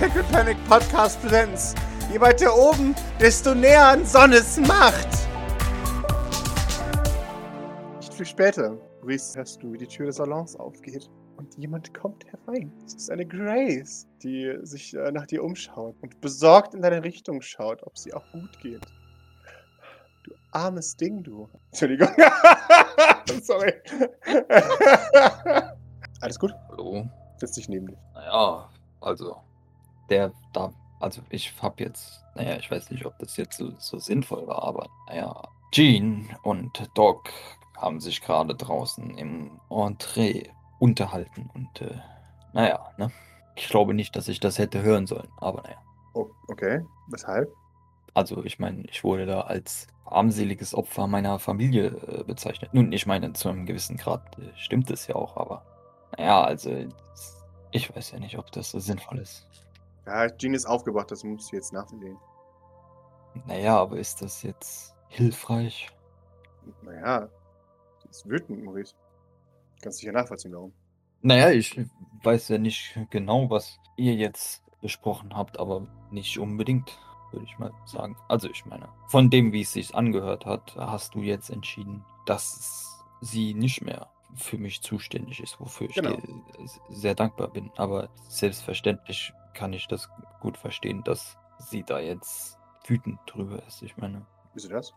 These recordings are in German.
Pickle Panic Podcast Präsenz. Je weiter oben, desto näher an Sonnes Macht. Nicht viel später, Maurice, hörst du, wie die Tür des Salons aufgeht. Und jemand kommt herein. Es ist eine Grace, die sich äh, nach dir umschaut und besorgt in deine Richtung schaut, ob sie auch gut geht. Du armes Ding, du. Entschuldigung. Sorry. Alles gut? Hallo? Setz dich neben dich. Naja, also, der da, also ich hab jetzt, naja, ich weiß nicht, ob das jetzt so, so sinnvoll war, aber naja, Jean und Doc haben sich gerade draußen im Entree unterhalten und äh, naja, ne? Ich glaube nicht, dass ich das hätte hören sollen, aber naja. Oh, okay. Weshalb? Also ich meine, ich wurde da als armseliges Opfer meiner Familie äh, bezeichnet. Nun, ich meine, zu einem gewissen Grad äh, stimmt es ja auch, aber naja, also ich weiß ja nicht, ob das so sinnvoll ist. Ja, Jean ist aufgewacht, das musst du jetzt nachsehen. Naja, aber ist das jetzt hilfreich? Naja, sie ist wütend, Maurice. Kannst dich ja nachvollziehen, warum. Naja, ich weiß ja nicht genau, was ihr jetzt besprochen habt, aber nicht unbedingt, würde ich mal sagen. Also ich meine, von dem, wie es sich angehört hat, hast du jetzt entschieden, dass sie nicht mehr für mich zuständig ist, wofür ich Genau. dir sehr dankbar bin. Aber selbstverständlich kann ich das gut verstehen, dass sie da jetzt wütend drüber ist. Ich meine, Wieso das?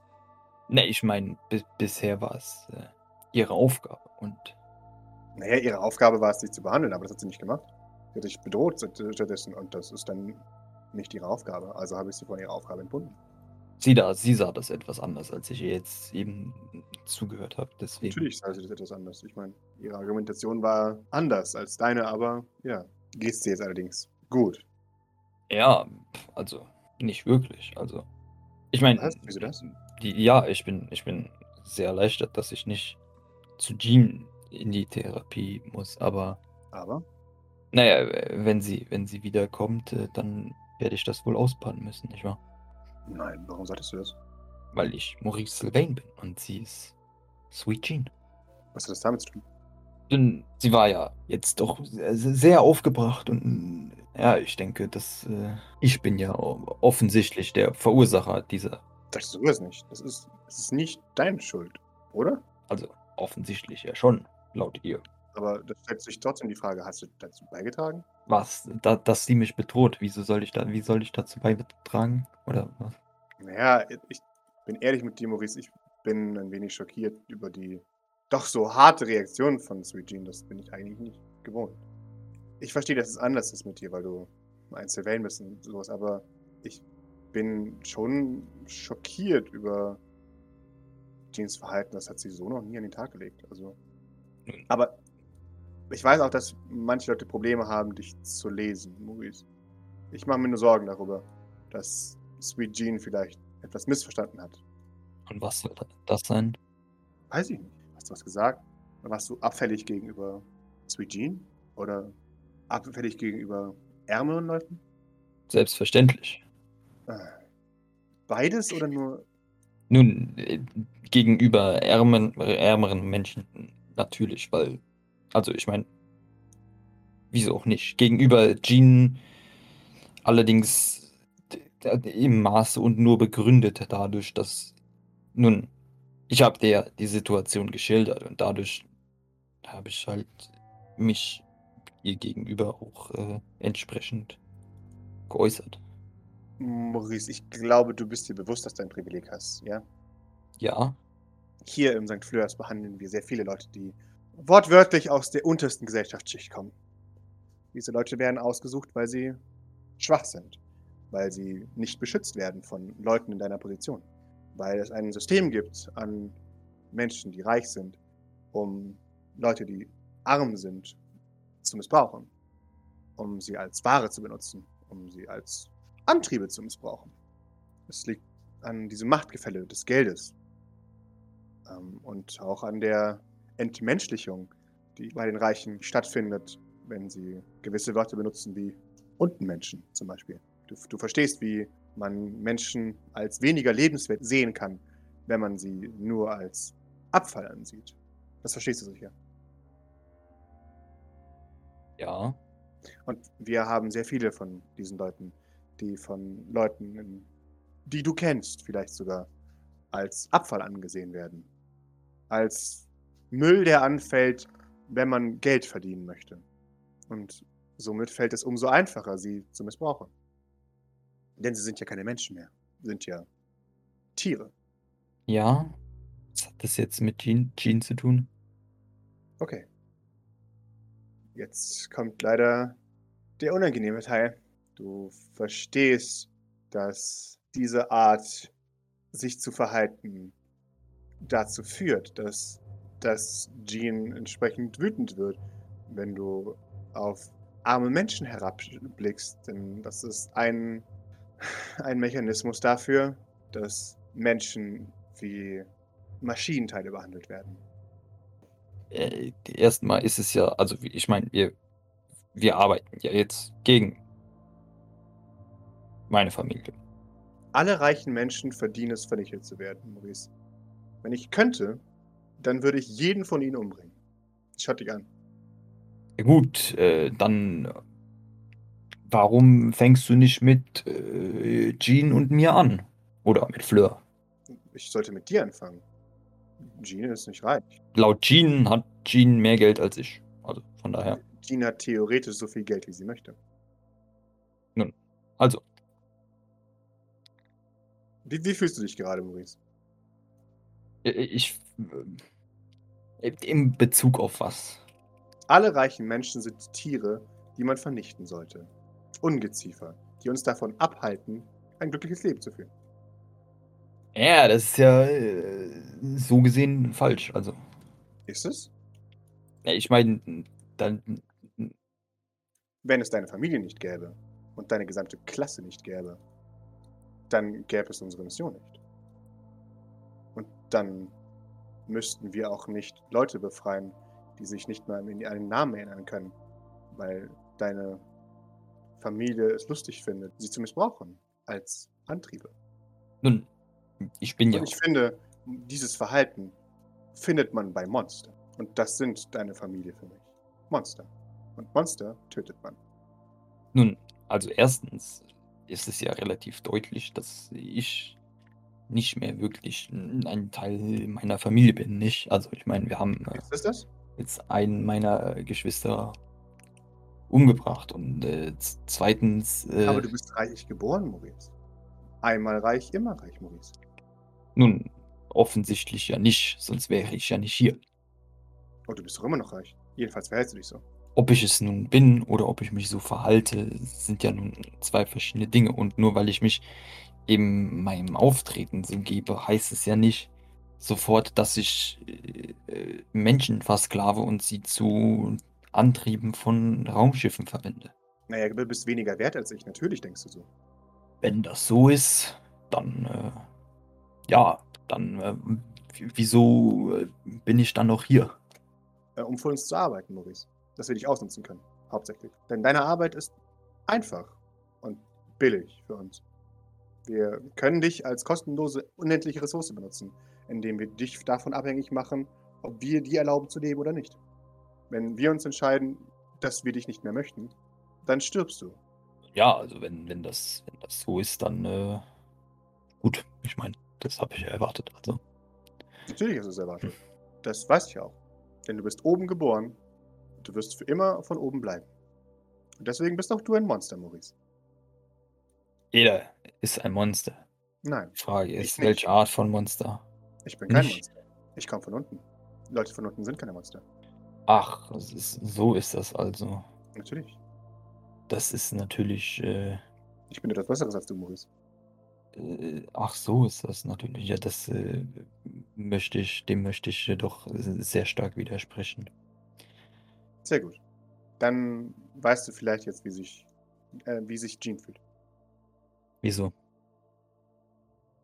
ne, ich meine, bi bisher war es äh, ihre Aufgabe und Naja, ihre Aufgabe war es, dich zu behandeln, aber das hat sie nicht gemacht. Sie hat dich bedroht statt- stattdessen und das ist dann nicht ihre Aufgabe. Also habe ich sie von ihrer Aufgabe entbunden. sie da, sie sah das etwas anders, als ich ihr jetzt eben zugehört habe. Deswegen. Natürlich sah sie das etwas anders. Ich meine, ihre Argumentation war anders als deine, aber ja, gehst sie jetzt allerdings. Gut. Ja, also nicht wirklich. Also ich meine, Was? Wieso das? die, ja, ich bin, ich bin sehr erleichtert, dass ich nicht zu Jean in die Therapie muss. Aber Aber? naja, wenn sie, wenn sie wiederkommt, äh, dann werde ich das wohl ausbaden müssen, nicht wahr? Nein, warum solltest du das? Weil ich Maurice Sylvain bin und sie ist Sweet Jean. Was hat das damit zu tun? Denn sie war ja jetzt doch sehr aufgebracht und ja, ich denke, dass äh, ich bin ja offensichtlich der Verursacher dieser, Das ist es nicht. Das ist, das ist nicht deine Schuld, oder? also offensichtlich ja schon, laut ihr. Aber da stellt sich trotzdem die Frage, hast du dazu beigetragen? Was, da, dass sie mich bedroht, wieso soll ich da, wie soll ich dazu beitragen? Oder was? Naja, ich bin ehrlich mit dir, Maurice. Ich bin ein wenig schockiert über die doch so harte Reaktion von Sweet Jean. Das bin ich eigentlich nicht gewohnt. Ich verstehe, dass es anders ist mit dir, weil du ein Sylvain bist und sowas, aber ich bin schon schockiert über Jeans Verhalten. Das hat sie so noch nie an den Tag gelegt. Also, aber ich weiß auch, dass manche Leute Probleme haben, dich zu lesen, Maurice. Ich mache mir nur Sorgen darüber, dass Sweet Jean vielleicht etwas missverstanden hat. Und was soll das sein? Weiß ich nicht. Hast du was gesagt? Warst du abfällig gegenüber Sweet Jean? Oder abfällig gegenüber ärmeren Leuten? Selbstverständlich. Äh, Beides oder nur. Nun, äh, gegenüber ärmeren, ärmeren Menschen natürlich, weil, also ich meine, wieso auch nicht? Gegenüber Jean allerdings im Maße und nur begründet dadurch, dass, nun, ich habe dir die Situation geschildert und dadurch habe ich halt mich ihr gegenüber auch äh, entsprechend geäußert. Maurice, ich glaube, du bist dir bewusst, dass du ein Privileg hast, ja? Ja, Hier im St. Fleurs behandeln wir sehr viele Leute, die wortwörtlich aus der untersten Gesellschaftsschicht kommen. Diese Leute werden ausgesucht, weil sie schwach sind, weil sie nicht beschützt werden von Leuten in deiner Position, weil es ein System gibt an Menschen, die reich sind, um Leute, die arm sind, zu missbrauchen, um sie als Ware zu benutzen, um sie als Antriebe zu missbrauchen. Es liegt an diesem Machtgefälle des Geldes, ähm, und auch an der Entmenschlichung, die bei den Reichen stattfindet, wenn sie gewisse Wörter benutzen wie Untenmenschen zum Beispiel. Du, du verstehst, wie man Menschen als weniger lebenswert sehen kann, wenn man sie nur als Abfall ansieht. Das verstehst du sicher. Ja. Und wir haben sehr viele von diesen Leuten, die von Leuten, die du kennst, vielleicht sogar, als Abfall angesehen werden. Als Müll, der anfällt, wenn man Geld verdienen möchte. Und somit fällt es umso einfacher, sie zu missbrauchen. Denn sie sind ja keine Menschen mehr. Sie sind ja Tiere. Ja. Was hat das jetzt mit Jean, Jean zu tun? Okay. Jetzt kommt leider der unangenehme Teil. Du verstehst, dass diese Art, sich zu verhalten, dazu führt, dass, dass Jean entsprechend wütend wird, wenn du auf arme Menschen herabblickst. Denn das ist ein, ein Mechanismus dafür, dass Menschen wie Maschinenteile behandelt werden. Äh, erstmal ist es ja, also ich meine, wir, wir arbeiten ja jetzt gegen meine Familie. Alle reichen Menschen verdienen es, vernichtet zu werden, Maurice. Wenn ich könnte, dann würde ich jeden von ihnen umbringen. Schaut dich an. Gut, äh, dann warum fängst du nicht mit äh, Jean und mir an? Oder mit Fleur? Ich sollte mit dir anfangen. Jean ist nicht reich. Laut Jean hat Jean mehr Geld als ich. Also von daher. Jean hat theoretisch so viel Geld, wie sie möchte. Nun, also. Wie, wie fühlst du dich gerade, Maurice? Ich. Äh, in Bezug auf was? Alle reichen Menschen sind Tiere, die man vernichten sollte. Ungeziefer, die uns davon abhalten, ein glückliches Leben zu führen. Ja, das ist ja äh, so gesehen falsch. Also, Ist es? ja, ich meine, dann. Wenn es deine Familie nicht gäbe und deine gesamte Klasse nicht gäbe, dann gäbe es unsere Mission nicht. Und dann müssten wir auch nicht Leute befreien, die sich nicht mal in einen Namen erinnern können, weil deine Familie es lustig findet, sie zu missbrauchen als Antriebe. Nun, ich bin ja. Und ich finde, dieses Verhalten findet man bei Monster. Und das sind deine Familie für mich. Monster. Und Monster tötet man. Nun, also erstens ist es ja relativ deutlich, dass ich nicht mehr wirklich ein Teil meiner Familie bin, nicht? Also ich meine, wir haben äh, jetzt einen meiner Geschwister umgebracht und äh, zweitens, Aber äh, du bist reich geboren, Maurice. Einmal reich, immer reich, Maurice. Nun, offensichtlich ja nicht, sonst wäre ich ja nicht hier. Und du bist doch immer noch reich. Jedenfalls verhältst du dich so. Ob ich es nun bin oder ob ich mich so verhalte, sind ja nun zwei verschiedene Dinge. Und nur weil ich mich eben meinem Auftreten so gebe, heißt es ja nicht sofort, dass ich äh, äh, Menschen versklave und sie zu Antrieben von Raumschiffen verwende. Naja, du bist weniger wert als ich. Natürlich denkst du so. Wenn das so ist, dann äh, ja, dann äh, w- wieso äh, bin ich dann noch hier? Äh, um für uns zu arbeiten, Maurice. Dass wir dich ausnutzen können. Hauptsächlich. Denn deine Arbeit ist einfach und billig für uns. Wir können dich als kostenlose, unendliche Ressource benutzen, indem wir dich davon abhängig machen, ob wir dir erlauben zu leben oder nicht. Wenn wir uns entscheiden, dass wir dich nicht mehr möchten, dann stirbst du. Ja, also wenn, wenn das, wenn das so ist, dann äh, gut. Ich meine, das habe ich ja erwartet. Also. Natürlich hast du es erwartet. Das weiß ich auch. Denn du bist oben geboren. und Du wirst für immer von oben bleiben. Und deswegen bist auch du ein Monster, Maurice. Jeder ist ein Monster. Nein, Die Frage ist, welche Art von Monster? ich bin kein Nicht? Monster. Ich komme von unten. Leute von unten sind keine Monster. Ach, ist, so ist das also. Natürlich. Das ist natürlich. Äh, Ich bin etwas Besseres als du, Maurice. Äh, ach, so ist das natürlich. Ja, das äh, möchte ich, dem möchte ich äh, doch sehr stark widersprechen. Sehr gut. Dann weißt du vielleicht jetzt, wie sich, äh, wie sich Jean fühlt. Wieso?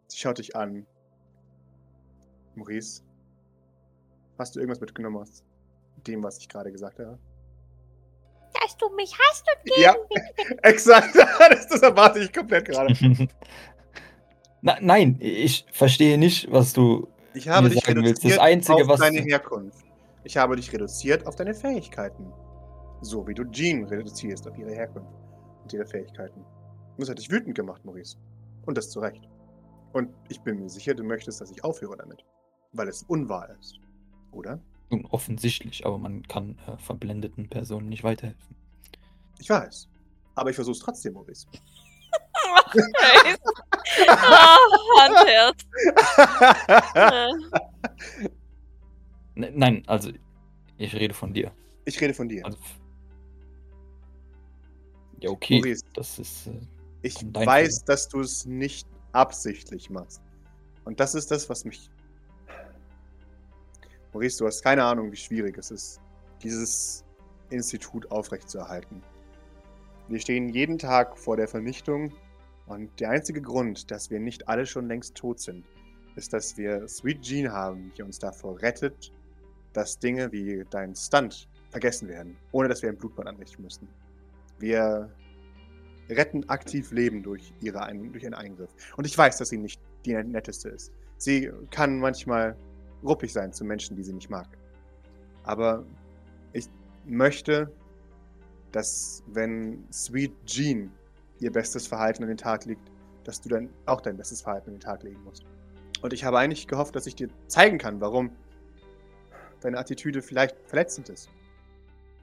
Sie schaut dich an. Maurice, hast du irgendwas mitgenommen aus dem, was ich gerade gesagt habe? dass du mich hast und Ja, exakt. das, das erwarte ich komplett gerade. Na, nein, ich verstehe nicht, was du. Ich habe dich willst. Das reduziert Einzige, auf was- deine Herkunft. Ich habe dich reduziert auf deine Fähigkeiten. So wie du Jean reduzierst auf ihre Herkunft und ihre Fähigkeiten. Und das hat dich wütend gemacht, Maurice. Und das zu Recht. Und ich bin mir sicher, du möchtest, dass ich aufhöre damit. Weil es unwahr ist. Oder? Nun, offensichtlich, aber man kann äh, verblendeten Personen nicht weiterhelfen. Ich weiß. Aber ich versuch's trotzdem, Maurice. Oh, Handherz. Nein, also ich rede von dir. ich rede von dir. Also, ja, okay. Maurice, Das ist. Äh, ich weiß, Fehler. dass du es nicht absichtlich machst. Und das ist das, was mich. Maurice, du hast keine Ahnung, wie schwierig es ist, dieses Institut aufrechtzuerhalten. Wir stehen jeden Tag vor der Vernichtung und der einzige Grund, dass wir nicht alle schon längst tot sind, ist, dass wir Sweet Jean haben, die uns davor rettet, dass Dinge wie dein Stunt vergessen werden, ohne dass wir ein Blutbad anrichten müssen. Wir retten aktiv Leben durch, ihre durch ihren Eingriff. Und ich weiß, dass sie nicht die netteste ist. Sie kann manchmal ruppig sein zu Menschen, die sie nicht mag. Aber ich möchte, dass wenn Sweet Jean ihr bestes Verhalten an den Tag legt, dass du dann auch dein bestes Verhalten an den Tag legen musst. Und ich habe eigentlich gehofft, dass ich dir zeigen kann, warum deine Attitüde vielleicht verletzend ist.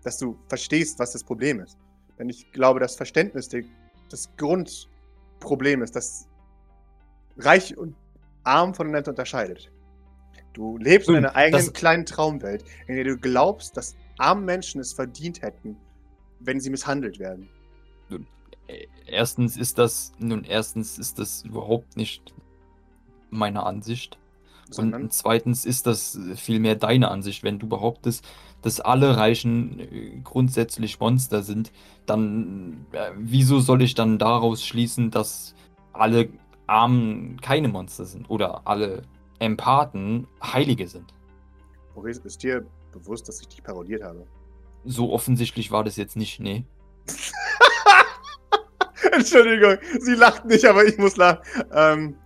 Dass du verstehst, was das Problem ist. Denn ich glaube, das Verständnis der, das Grundproblem ist, das reich und arm voneinander unterscheidet. Du lebst in Nun, einer eigenen das- kleinen Traumwelt, in der du glaubst, dass arme Menschen es verdient hätten, wenn sie misshandelt werden. Erstens ist das. Nun, erstens ist das überhaupt nicht meine Ansicht. Sondern Und zweitens ist das vielmehr deine Ansicht. Wenn du behauptest, dass alle Reichen äh, grundsätzlich Monster sind, dann äh, wieso soll ich dann daraus schließen, dass alle Armen keine Monster sind oder alle Empathen Heilige sind? Maurice, ist dir bewusst, dass ich dich parodiert habe? So offensichtlich war das jetzt nicht, nee. Entschuldigung, sie lacht nicht, aber ich muss lachen. Ähm,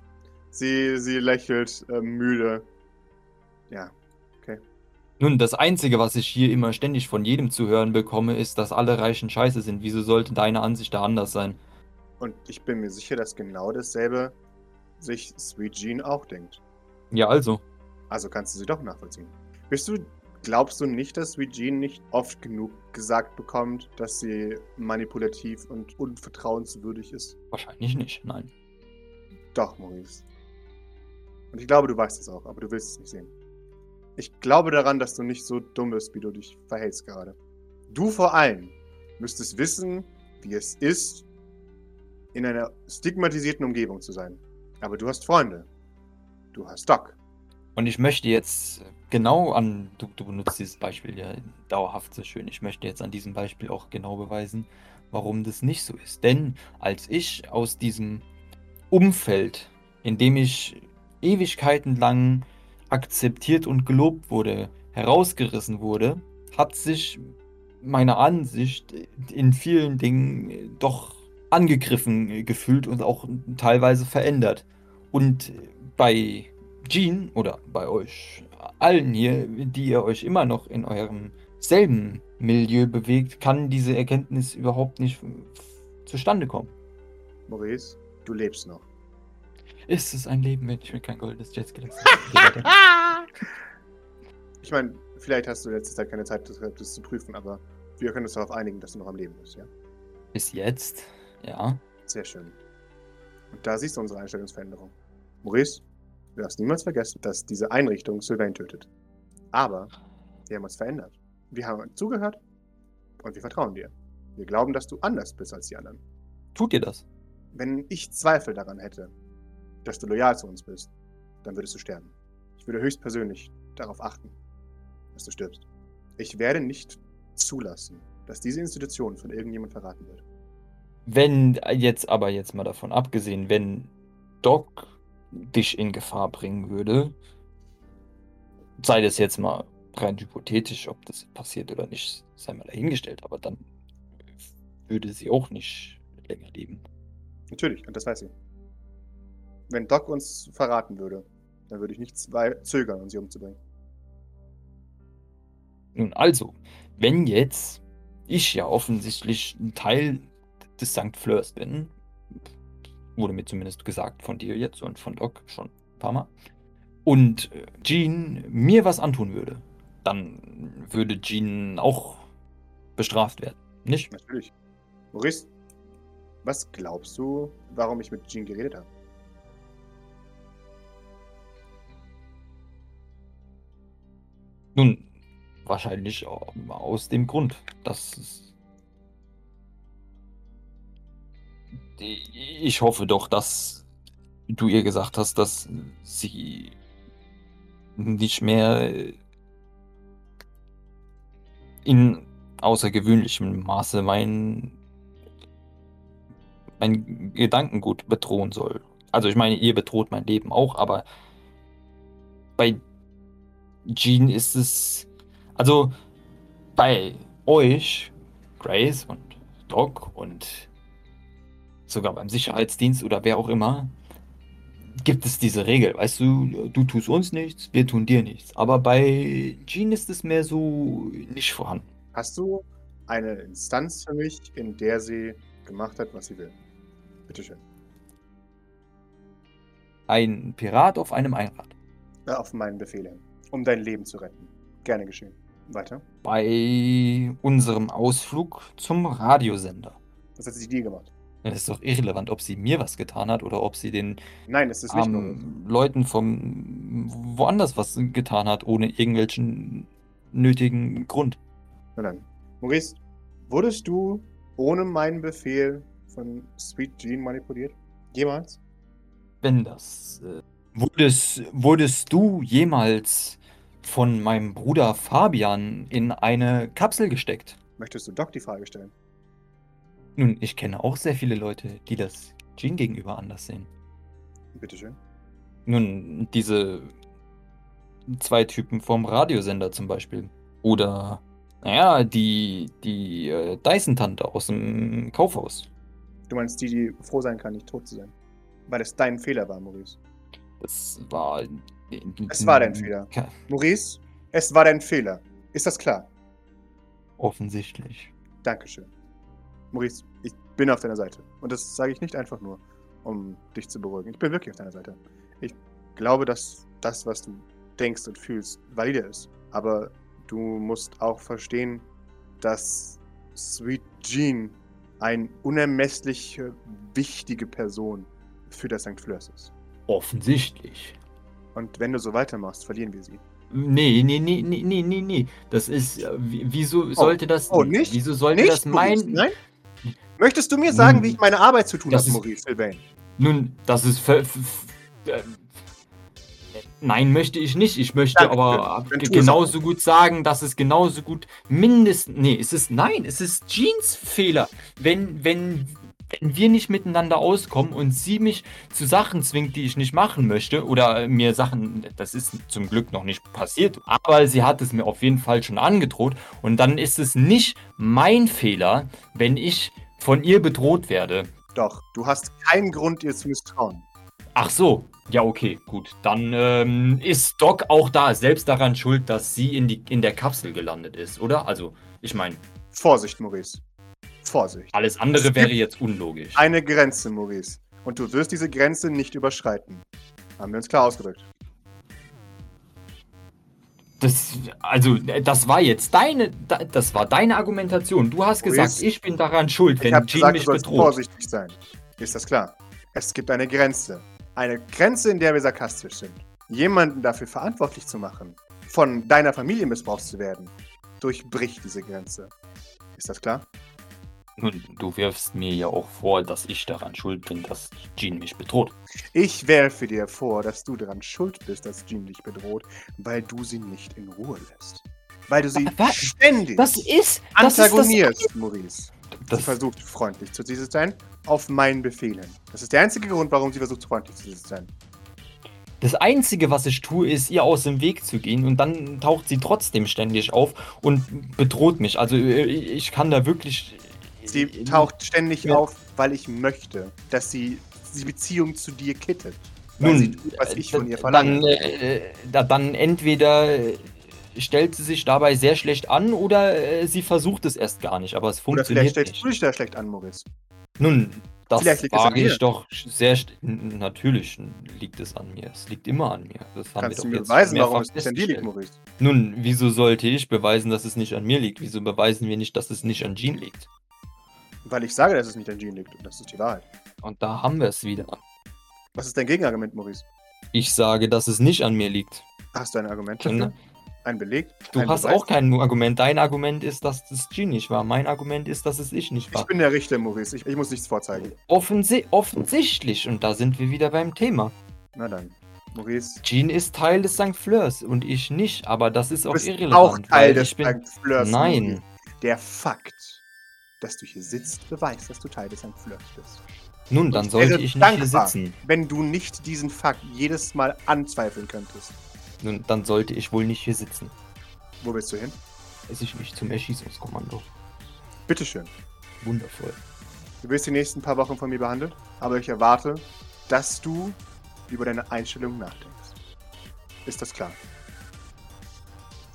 sie, sie lächelt ähm, müde. Ja, Nun, das Einzige, was ich hier immer ständig von jedem zu hören bekomme, ist, dass alle Reichen scheiße sind. Wieso sollte deine Ansicht da anders sein? und ich bin mir sicher, dass genau dasselbe sich Sweet Jean auch denkt. Ja, also. Also kannst du sie doch nachvollziehen. Bist du, glaubst du nicht, dass Jean nicht oft genug gesagt bekommt, dass sie manipulativ und unvertrauenswürdig ist? Wahrscheinlich nicht, nein. Doch, Maurice. Und ich glaube, du weißt es auch, aber du willst es nicht sehen. Ich glaube daran, dass du nicht so dumm bist, wie du dich verhältst gerade. Du vor allem müsstest wissen, wie es ist, in einer stigmatisierten Umgebung zu sein. Aber du hast Freunde. Du hast Doc. Und ich möchte jetzt genau an, du, du benutzt dieses Beispiel ja dauerhaft so schön, ich möchte jetzt an diesem Beispiel auch genau beweisen, warum das nicht so ist. Denn als ich aus diesem Umfeld, in dem ich Ewigkeiten lang akzeptiert und gelobt wurde, herausgerissen wurde, hat sich meine Ansicht in vielen Dingen doch angegriffen gefühlt und auch teilweise verändert. Und bei Jean oder bei euch allen hier, die ihr euch immer noch in eurem selben Milieu bewegt, kann diese Erkenntnis überhaupt nicht zustande kommen. Maurice, du lebst noch. Ist es ein Leben, wenn ich mir kein goldenes Jetski habe? Ich meine, vielleicht hast du letzte Zeit keine Zeit, das, das zu prüfen, aber wir können uns darauf einigen, dass du noch am Leben bist, ja? Bis jetzt, ja. Sehr schön. Und da siehst du unsere Einstellungsveränderung. Maurice, du darfst niemals vergessen, dass diese Einrichtung Sylvain tötet. Aber wir haben uns verändert. Wir haben zugehört und wir vertrauen dir. Wir glauben, dass du anders bist als die anderen. Tut ihr das? Wenn ich Zweifel daran hätte, dass du loyal zu uns bist, dann würdest du sterben. Ich würde höchstpersönlich darauf achten, dass du stirbst. Ich werde nicht zulassen, dass diese Institution von irgendjemand verraten wird. Wenn jetzt aber jetzt mal davon abgesehen, wenn Doc dich in Gefahr bringen würde, sei das jetzt mal rein hypothetisch, ob das passiert oder nicht, sei mal dahingestellt, aber dann würde sie auch nicht länger leben. Natürlich, und das weiß sie. Wenn Doc uns verraten würde, dann würde ich nicht zögern, um sie umzubringen. Nun also, wenn jetzt ich ja offensichtlich ein Teil des St. Fleurs bin. Wurde mir zumindest gesagt von dir jetzt und von Doc schon ein paar Mal. Und äh, Jean mir was antun würde, dann würde Jean auch bestraft werden. Nicht? Natürlich. Maurice, was glaubst du, warum ich mit Jean geredet habe? Nun, wahrscheinlich au- aus dem Grund, dass ich hoffe doch, dass du ihr gesagt hast, dass sie nicht mehr in außergewöhnlichem Maße mein, mein Gedankengut bedrohen soll. Also ich meine, ihr bedroht mein Leben auch, aber bei Jean ist es. Also bei euch, Grace und Doc und sogar beim Sicherheitsdienst oder wer auch immer, gibt es diese Regel. Weißt du, du tust uns nichts, wir tun dir nichts. Aber bei Jean ist es mehr so nicht vorhanden. Hast du eine Instanz für mich, in der sie gemacht hat, was sie will? Bitteschön. Ein Pirat auf einem Einrad. Äh, Auf meinen Befehl. Um dein Leben zu retten. Gerne geschehen. Weiter. Bei unserem Ausflug zum Radiosender. Was hat sie dir gemacht? Es ist doch irrelevant, ob sie mir was getan hat oder ob sie den Nein, es ist nicht nur. armen Leuten vom woanders was getan hat, ohne irgendwelchen nötigen Grund. Na dann. Maurice, wurdest du ohne meinen Befehl von Sweet Jean manipuliert? Jemals? Wenn das. Äh, wurdest, wurdest du jemals von meinem Bruder Fabian in eine Kapsel gesteckt? Möchtest du Doc die Frage stellen? Nun, ich kenne auch sehr viele Leute, die das Jean gegenüber anders sehen. Bitteschön. Nun, diese zwei Typen vom Radiosender zum Beispiel. Oder, naja, die, die äh, Dyson-Tante aus dem Kaufhaus. Du meinst die, die froh sein kann, nicht tot zu sein. Weil es dein Fehler war, Maurice. Das war. Es war dein Fehler. Maurice, es war dein Fehler. Ist das klar? Offensichtlich. Dankeschön. Maurice, ich bin auf deiner Seite. Und das sage ich nicht einfach nur, um dich zu beruhigen. Ich bin wirklich auf deiner Seite. Ich glaube, dass das, was du denkst und fühlst, valide ist. Aber du musst auch verstehen, dass Sweet Jean eine unermesslich wichtige Person für das St. Fleurs ist. Offensichtlich. Und wenn du so weitermachst, verlieren wir sie. Nee, nee, nee, nee, nee, nee, nee. Das ist. äh, wie- Wieso sollte das. oh, nicht? Wieso sollte das Maurice, mein. Nein? Möchtest du mir sagen, Nun, wie ich meine Arbeit zu tun habe, Maurice Sylvain? Nun, das ist. äh, Nein, möchte ich nicht. Ich möchte Danke, aber genauso gut sagen, dass es genauso gut mindestens. Nee, es ist. Nein, es ist Jeans Fehler. Wenn, wenn, wenn wir nicht miteinander auskommen und sie mich zu Sachen zwingt, die ich nicht machen möchte, oder mir Sachen. Das ist zum Glück noch nicht passiert, aber sie hat es mir auf jeden Fall schon angedroht. Und dann ist es nicht mein Fehler, wenn ich von ihr bedroht werde. Doch, du hast keinen Grund, ihr zu misstrauen. Ach so, ja, okay, gut. Dann ähm, ist Doc auch da selbst daran schuld, dass sie in, die, in der Kapsel gelandet ist, oder? Also, ich meine, Vorsicht, Maurice. Vorsicht. alles andere wäre jetzt unlogisch. Eine Grenze, Maurice. Und du wirst diese Grenze nicht überschreiten. Haben wir uns klar ausgedrückt. Das, also, das war jetzt deine, da- das war deine Argumentation. Du hast gesagt, Maurice, ich bin daran schuld, Ich wenn habe Jean mich bedroht. vorsichtig sein. Ist das klar? Es gibt eine Grenze. Eine Grenze, in der wir sarkastisch sind. Jemanden dafür verantwortlich zu machen, von deiner Familie missbraucht zu werden, durchbricht diese Grenze. Ist das klar? Nun, du wirfst mir ja auch vor, dass ich daran schuld bin, dass Jean mich bedroht. Ich werfe dir vor, dass du daran schuld bist, dass Jean dich bedroht, weil du sie nicht in Ruhe lässt. Weil du sie Wa- wa- ständig Das ist, das ist das, antagonierst, Maurice. Sie das, versucht freundlich zu dir zu sein, auf meinen Befehl hin. Das ist der einzige Grund, warum sie versucht freundlich zu dir zu sein. Das Einzige, was ich tue, ist, ihr aus dem Weg zu gehen und dann taucht sie trotzdem ständig auf und bedroht mich. Also äh, ich kann da wirklich... Sie äh, taucht ständig Ja. auf, weil ich möchte, dass sie die Beziehung zu dir kittet. Nun, sie tut, was ich äh, von ihr verlange. Dann, äh, da- dann entweder äh, stellt sie sich dabei sehr schlecht an oder äh, sie versucht es erst gar nicht, aber es Oder funktioniert vielleicht stellst nicht. du dich da schlecht an, Maurice. Nun, das mir. ich doch sehr. Natürlich liegt es an mir. Es liegt immer an mir. Das haben Kannst wir du mir jetzt beweisen, warum es nicht an dir liegt. Maurice? Nun, wieso sollte ich beweisen, dass es nicht an mir liegt? Wieso beweisen wir nicht, dass es nicht an Jean liegt? Weil ich sage, dass es nicht an Jean liegt. Und das ist die Wahrheit. Und da haben wir es wieder. Was ist dein Gegenargument, Maurice? Ich sage, dass es nicht an mir liegt. Hast du ein Argument dafür? Ein Beleg? Du ein hast Beweis? auch kein Argument. Dein Argument ist, dass es Jean nicht war. Mein Argument ist, dass es ich nicht Ich war. bin der Richter, Maurice. Ich, ich muss nichts vorzeigen. Offensi offensichtlich. Und da sind wir wieder beim Thema. Na dann. Maurice. Jean ist Teil des St. Fleurs und ich nicht. Aber das ist auch irrelevant. auch Teil des ich St. Fleurs. Nein. Der Fakt, dass du hier sitzt, beweist, dass du Teil des St. Fleurs bist. Nun, dann sollte ich nicht hier dankbar. sitzen. Wenn du nicht diesen Fakt jedes Mal anzweifeln könntest. Nun, dann sollte ich wohl nicht hier sitzen. Wo willst du hin? Weiß ich nicht zum Erschießungskommando. Bitteschön. Wundervoll. Du wirst die nächsten paar Wochen von mir behandelt, aber ich erwarte, dass du über deine Einstellung nachdenkst. Ist das klar?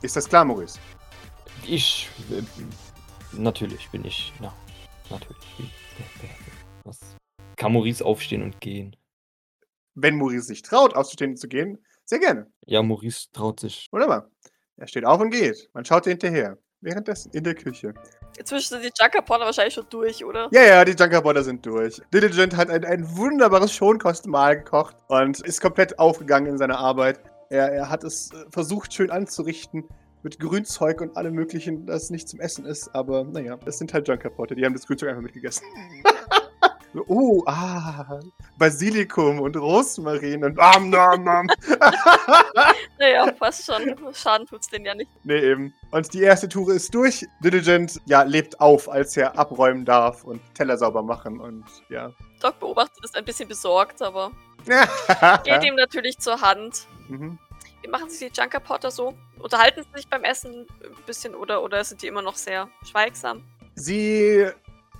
Ist das klar, Maurice? Ich. Äh, natürlich bin ich. Na, natürlich. Was? Kann Maurice aufstehen und gehen? Wenn Maurice sich traut, aufzustehen und zu gehen, sehr gerne. Ja, Maurice traut sich. Wunderbar. Er steht auf und geht. Man schaut hinterher. Währenddessen in der Küche. Inzwischen sind die Junkerporter wahrscheinlich schon durch, oder? Ja, ja, die Junkerbotter sind durch. Diligent hat ein, ein wunderbares Schonkostmahl gekocht und ist komplett aufgegangen in seiner Arbeit. Er, er hat es äh, versucht, schön anzurichten mit Grünzeug und allem Möglichen, das nicht zum Essen ist. Aber naja, das sind halt Junkerpotte. Die haben das Grünzeug einfach mitgegessen. Oh, ah, Basilikum und Rosmarin und am, nam, nam. Naja, passt schon. Schaden tut's denen ja nicht. Nee, eben. Und die erste Tour ist durch. Diligent, ja, lebt auf, als er abräumen darf und Teller sauber machen und ja. Doc beobachtet es ein bisschen besorgt, aber geht ihm natürlich zur Hand. mhm. Machen sich die Junkerporter so? Unterhalten sie sich beim Essen ein bisschen oder, oder sind die immer noch sehr schweigsam? Sie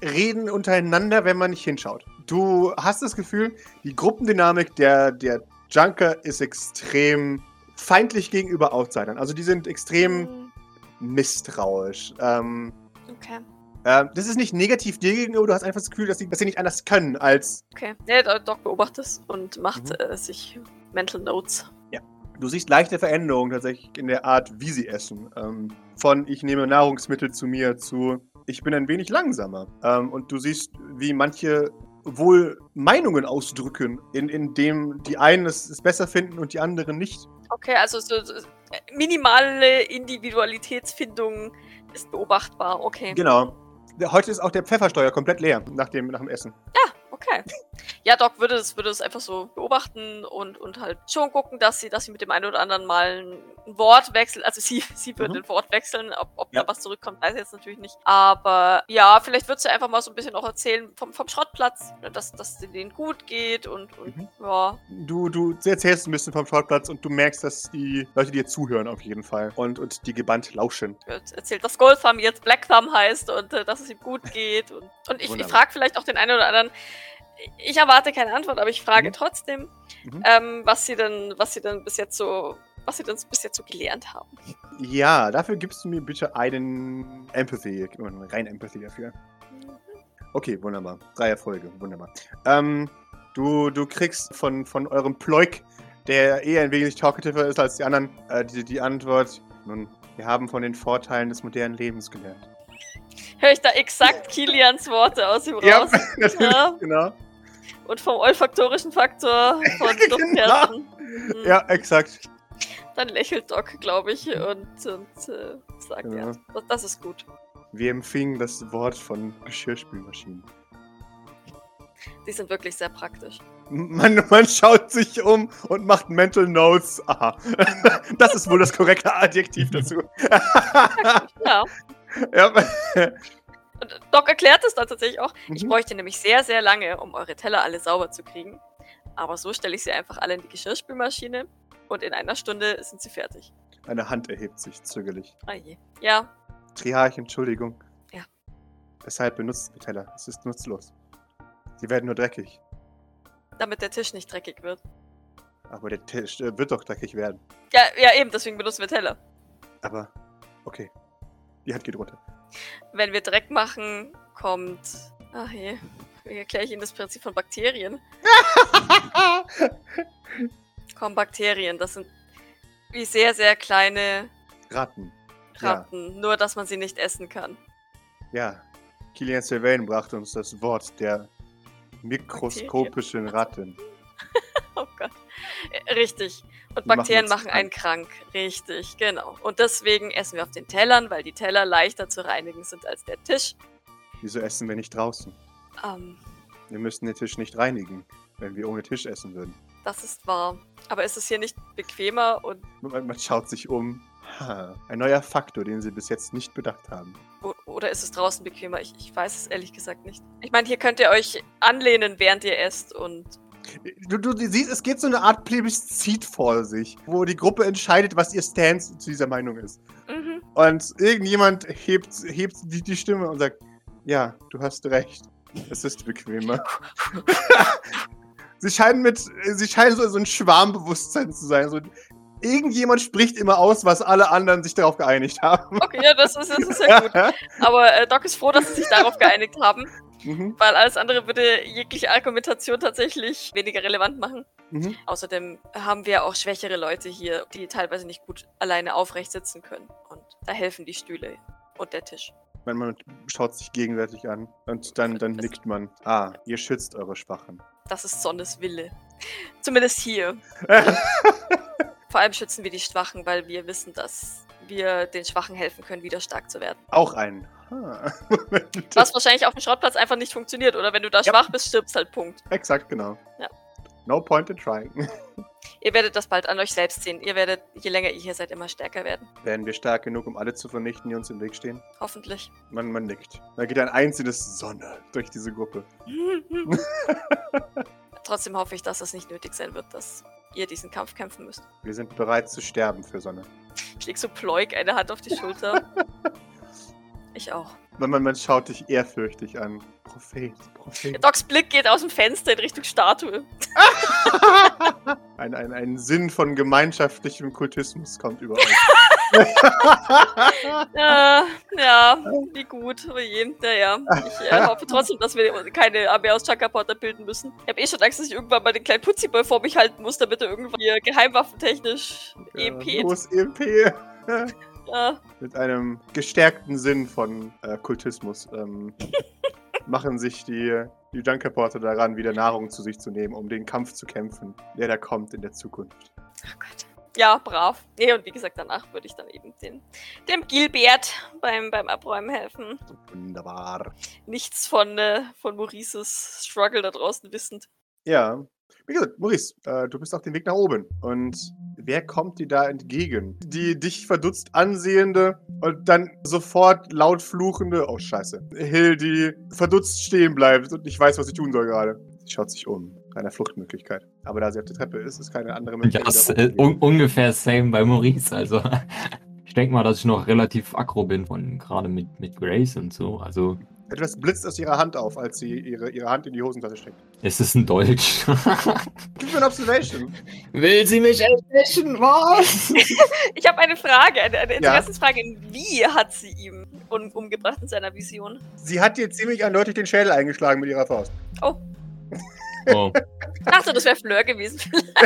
reden untereinander, wenn man nicht hinschaut. Du hast das Gefühl, die Gruppendynamik der, der Junker ist extrem feindlich gegenüber Outsidern. Also die sind extrem Hm, misstrauisch. Ähm, Okay, äh, das ist nicht negativ dir gegenüber, du hast einfach das Gefühl, dass sie, dass sie nicht anders können, als okay. Ja, Doc beobachtet es und macht Mhm. äh, sich Mental Notes. Du siehst leichte Veränderungen tatsächlich in der Art, wie sie essen. Ähm, von ich nehme Nahrungsmittel zu mir zu ich bin ein wenig langsamer. Ähm, und du siehst, wie manche wohl Meinungen ausdrücken, in, in dem die einen es, es besser finden und die anderen nicht. Okay, also so, so minimale Individualitätsfindung ist beobachtbar. Okay. Genau. Heute ist auch der Pfeffersteuer komplett leer nach dem, nach dem Essen. Okay. Ja, Doc würde es, würde es einfach so beobachten und, und halt schon gucken, dass sie, dass sie mit dem einen oder anderen mal ein Wort wechseln. Also sie, sie würde Mhm. ein Wort wechseln. Ob, ob Ja. da was zurückkommt, weiß ich jetzt natürlich nicht. Aber ja, vielleicht wird sie einfach mal so ein bisschen auch erzählen vom, vom Schrottplatz, dass, dass es denen gut geht und, und Mhm. ja. Du, du erzählst ein bisschen vom Schrottplatz und du merkst, dass die Leute dir zuhören auf jeden Fall und, und die gebannt lauschen. erzählt, dass Goldthumb jetzt Black Thumb heißt und äh, dass es ihm gut geht. Und, und ich, ich frage vielleicht auch den einen oder anderen. Ich erwarte keine Antwort, aber ich frage Mhm. trotzdem, Mhm. ähm, was sie denn, was sie denn bis jetzt so, was sie denn bis jetzt so gelernt haben. Ja, dafür gibst du mir bitte einen Empathy. Rein Empathy dafür. Okay, wunderbar. Drei Erfolge, wunderbar. Ähm, du, du kriegst von, von eurem Ploik, der eher ein wenig talkativer ist als die anderen, äh, die, die Antwort, nun, wir haben von den Vorteilen des modernen Lebens gelernt. Höre ich da exakt Kilians Worte aus ihm raus? natürlich, Ja. genau. Und vom olfaktorischen Faktor von Genau. Duftkerzen. Mhm. Ja, exakt. Dann lächelt Doc, glaube ich, und, und äh, sagt, Genau. ja, das, das ist gut. Wir empfingen das Wort von Geschirrspülmaschinen. Die sind wirklich sehr praktisch. Man, man schaut sich um und macht Mental Notes. Aha. Das ist wohl das korrekte Adjektiv dazu. Ja. ja. Und Doc erklärt es dann tatsächlich auch. Ich Mhm. bräuchte nämlich sehr, sehr lange, um eure Teller alle sauber zu kriegen. Aber so stelle ich sie einfach alle in die Geschirrspülmaschine und in einer Stunde sind sie fertig. Eine Hand erhebt sich zögerlich. Ah je. Ja, Triarch, Entschuldigung. Ja. Weshalb benutzt ihr Teller? Es ist nutzlos. Sie werden nur dreckig. damit der Tisch nicht dreckig wird. Aber der Tisch äh, wird doch dreckig werden. Ja, ja, eben, deswegen benutzen wir Teller. Aber, okay. Die Hand geht runter. Wenn wir Dreck machen, kommt. Ach je. Wie erkläre ich Ihnen das Prinzip von Bakterien? Kommen Bakterien. Das sind wie sehr, sehr kleine Ratten. Ratten. Nur, dass man sie nicht essen kann. Ja. Kilian Sylvain brachte uns das Wort der mikroskopischen Ratten. Oh Gott. Äh, Richtig. Und machen Bakterien uns machen einen krank. Richtig, genau. Und deswegen essen wir auf den Tellern, weil die Teller leichter zu reinigen sind als der Tisch. Wieso essen wir nicht draußen? Ähm, Wir müssten den Tisch nicht reinigen, wenn wir ohne Tisch essen würden. das ist wahr. Aber ist es hier nicht bequemer und Man, man schaut sich um. Ha, ein neuer Faktor, den sie bis jetzt nicht bedacht haben. O- Oder ist es draußen bequemer? Ich, ich weiß es ehrlich gesagt nicht. Ich meine, hier könnt ihr euch anlehnen, während ihr esst und. Du, du siehst, es geht so eine Art Plebiszit vor sich, wo die Gruppe entscheidet, was ihr Stance zu dieser Meinung ist. Mhm. Und irgendjemand hebt, hebt die, die Stimme und sagt, ja, du hast recht. Es ist bequemer. sie scheinen mit, sie scheinen so, so ein Schwarmbewusstsein zu sein. So, irgendjemand spricht immer aus, was alle anderen sich darauf geeinigt haben. Okay, ja, das ist, das ist ja gut. Aber äh, Doc ist froh, dass sie sich darauf geeinigt haben, mhm, weil alles andere würde jegliche Argumentation tatsächlich weniger relevant machen. mhm. Außerdem haben wir auch schwächere Leute hier, die teilweise nicht gut alleine aufrecht sitzen können. Und da helfen die Stühle und der Tisch. Man, man schaut sich gegenseitig an und dann, dann nickt man. Ah, ihr schützt eure Schwachen. Das ist Sonnes Wille. Zumindest hier. Vor allem schützen wir die Schwachen, weil wir wissen, dass wir den Schwachen helfen können, wieder stark zu werden. Auch ein. Ha. Was wahrscheinlich auf dem Schrottplatz einfach nicht funktioniert, oder? Wenn du da Ja. schwach bist, stirbst halt Punkt. Exakt, genau. Ja. No point in trying. Ihr werdet das bald an euch selbst sehen. Ihr werdet, je länger ihr hier seid, immer stärker werden. Werden wir stark genug, um alle zu vernichten, die uns im Weg stehen? Hoffentlich. Man, man nickt. Da geht ein einzelnes Sonne durch diese Gruppe. Trotzdem hoffe ich, dass es nicht nötig sein wird, dass ihr diesen Kampf kämpfen müsst. Wir sind bereit zu sterben für Sonne. Ich leg so Ploik eine Hand auf die Schulter. Ich auch. Man, man, man schaut dich ehrfürchtig an. Prophet, Prophet. Docs Blick geht aus dem Fenster in Richtung Statue. Ein, ein, ein Sinn von gemeinschaftlichem Kultismus kommt über euch. Ja, ja, wie gut. Naja, ich äh, hoffe trotzdem, dass wir keine Armee aus Chakaporter bilden müssen. Ich habe eh schon Angst, dass ich irgendwann mal den kleinen Putziboy vor mich halten muss, damit er irgendwann hier geheimwaffentechnisch E EMP. Los, EMP. Ja, Mit einem gestärkten Sinn von äh, Kultismus ähm, machen sich die, die Junkerporter daran, wieder Nahrung zu sich zu nehmen, um den Kampf zu kämpfen, der da kommt in der Zukunft. oh Gott. Ja, brav. Nee, und wie gesagt, danach würde ich dann eben den, dem Gilbert beim, beim Abräumen helfen. Wunderbar. Nichts von, äh, von Maurices Struggle da draußen wissend. Ja. Wie gesagt, Maurice, äh, du bist auf dem Weg nach oben. Und wer kommt dir da entgegen? Die dich verdutzt ansehende und dann sofort laut fluchende, oh scheiße, Hill, die verdutzt stehen bleibt und nicht weiß, was sie tun soll gerade. Sie schaut sich um. Eine Fluchtmöglichkeit. Aber da sie auf der Treppe ist, ist keine andere Ja, Möglichkeit. das da ist un ungefähr same bei Maurice. Also, ich denke mal, dass ich noch relativ aggro bin, von gerade mit, mit Grace und so. Also, Etwas blitzt aus ihrer Hand auf, als sie ihre, ihre Hand in die Hosentasche steckt. es ist ein Dolch. Gib mir eine Observation. Will sie mich erwischen? Was? Ich habe eine Frage, eine, eine Ja. Interessensfrage. Wie hat sie ihm um, umgebracht in seiner Vision? Sie hat dir ziemlich eindeutig den Schädel eingeschlagen mit ihrer Faust. Oh. Ich dachte, das wäre Fleur gewesen.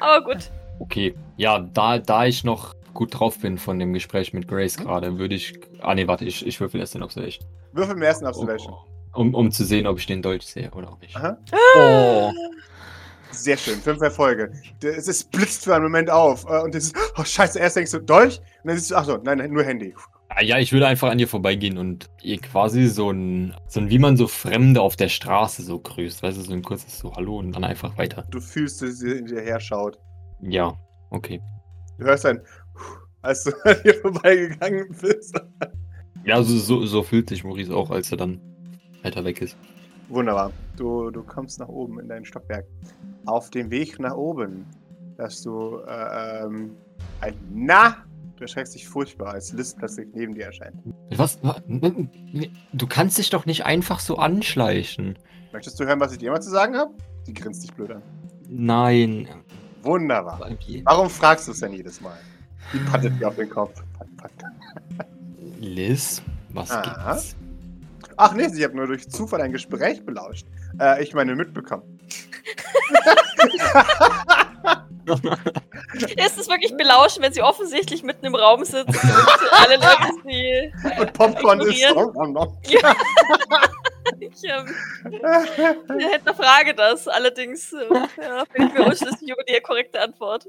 Aber gut. Okay, ja, da, da ich noch gut drauf bin von dem Gespräch mit Grace gerade, würde ich. Ah, nee, warte, ich, ich würfel erst den Observation. Würfel im ersten Observation. Um, um zu sehen, ob ich den Dolch sehe oder auch nicht. Aha. Oh. Sehr schön, fünf Erfolge. Es ist blitzt für einen Moment auf. äh, Und es ist, oh scheiße, erst denkst du Dolch und dann siehst du, ach so, nein, nein, nur Handy. Ah, Ja, ich würde einfach an ihr vorbeigehen und ihr quasi so ein, so ein, wie man so Fremde auf der Straße so grüßt, weißt du, so ein kurzes so Hallo und dann einfach weiter. Du fühlst, dass sie hinter dir her schaut. Ja, okay. Du hörst ein, als du an ihr vorbeigegangen bist. Ja, also so, so fühlt sich Maurice auch, als er dann weiter weg ist. Wunderbar. Du, du kommst nach oben in dein Stockwerk. Auf dem Weg nach oben, dass du äh, ähm, ein Na, du erschreckst dich furchtbar, als Liz plötzlich neben dir erscheint. Was? Du kannst dich doch nicht einfach so anschleichen. Möchtest du hören, was ich dir mal zu sagen habe? Sie grinst dich blöd an. Nein. Wunderbar. Warum fragst du es denn jedes Mal? Die pattet mir auf den Kopf. Pat, pat. Liz, was Aha. gibt's? Ach nee, sie hat nur durch Zufall ein Gespräch belauscht. Äh, ich meine, mitbekommen. Ist es wirklich belauschen, wenn sie offensichtlich mitten im Raum sitzt und alle Leute sie. Und Popcorn ist. Ignorieren. Ich ähm, hinterfrage das. Allerdings äh, ja, bin ich mir unschlüssig über die korrekte Antwort.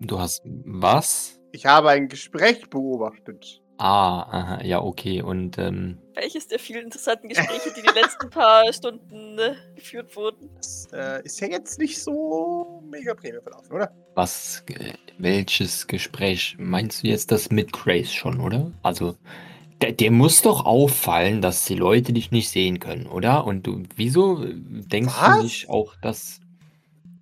Du hast was? ich habe ein Gespräch beobachtet. Ah, aha, ja, okay. Und ähm, Welches der vielen interessanten Gespräche, die die letzten paar Stunden äh, geführt wurden? Das äh, ist ja jetzt nicht so mega Premium verlaufen, oder? was, äh, welches Gespräch meinst du jetzt das mit Grace schon, oder? Also, der, dir muss doch auffallen, dass die Leute dich nicht sehen können, oder? Und du, wieso denkst Was? du nicht auch, dass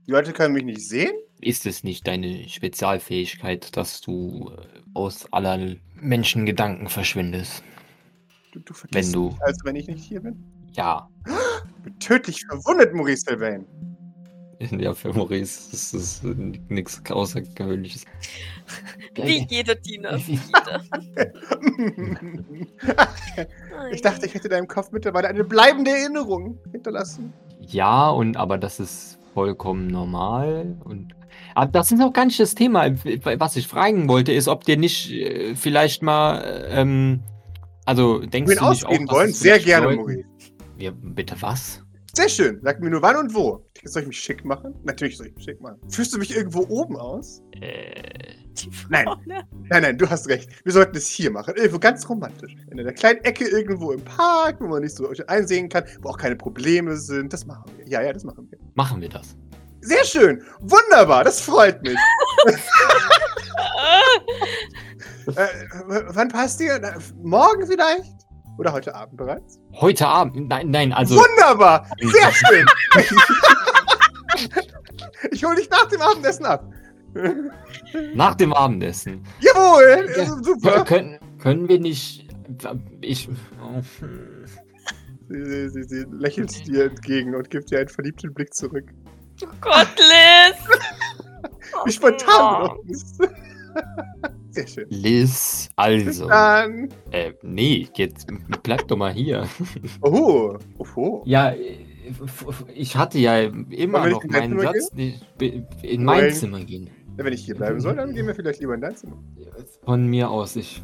Die Leute können mich nicht sehen? Ist es nicht deine Spezialfähigkeit, dass du äh, aus aller Menschengedanken verschwindest? Du, du vergisst Wenn du- mich, als wenn ich nicht hier bin. Ja, Ich bin tödlich verwundet, Maurice Sylvain. ja, für Maurice ist das nichts Außergewöhnliches. Wie jeder Diener. Wie jeder. ich dachte, ich hätte deinem Kopf mittlerweile eine bleibende Erinnerung hinterlassen. Ja, und aber das ist vollkommen normal. Und aber das ist auch gar nicht das Thema. Was ich fragen wollte, ist, ob dir nicht äh, vielleicht mal, äh, ähm, also denkst Wenn du nicht auch, ausreden dass wollen, sehr gerne, Leuten- Maurice. Ja, bitte was? Sehr schön. Sag mir nur wann und wo. Soll ich mich schick machen? Natürlich soll ich mich schick machen. Fühlst du mich irgendwo oben aus? Äh, Nein. Ne? Nein, nein, du hast recht. Wir sollten es hier machen. Irgendwo ganz romantisch. In einer kleinen Ecke irgendwo im Park, wo man nicht so einsehen kann, wo auch keine Probleme sind. Das machen wir. Ja, ja, das machen wir. machen wir das. Sehr schön. Wunderbar. Das freut mich. äh, wann passt dir? Na, Morgen vielleicht? Oder heute Abend bereits? Heute Abend? Nein, nein, also. Wunderbar. Sehr schön. ich hole dich nach dem Abendessen ab. Nach dem Abendessen. Jawohl. Ja. Super. Können, können wir nicht. Ich. oh. Sie, sie, sie lächelt dir entgegen und gibt dir einen verliebten Blick zurück. Oh Gott, Liz! Wie spontan du doch bist. Sehr schön. Liz, also. Dann. Äh, nee, jetzt bleib doch mal hier. Oh. Oho. Ja, äh, ich hatte ja immer noch meinen Satz, be- in mein Wollen- Zimmer gehen. Ja, wenn ich hier bleiben soll, dann gehen wir vielleicht lieber in dein Zimmer. Von mir aus, ich.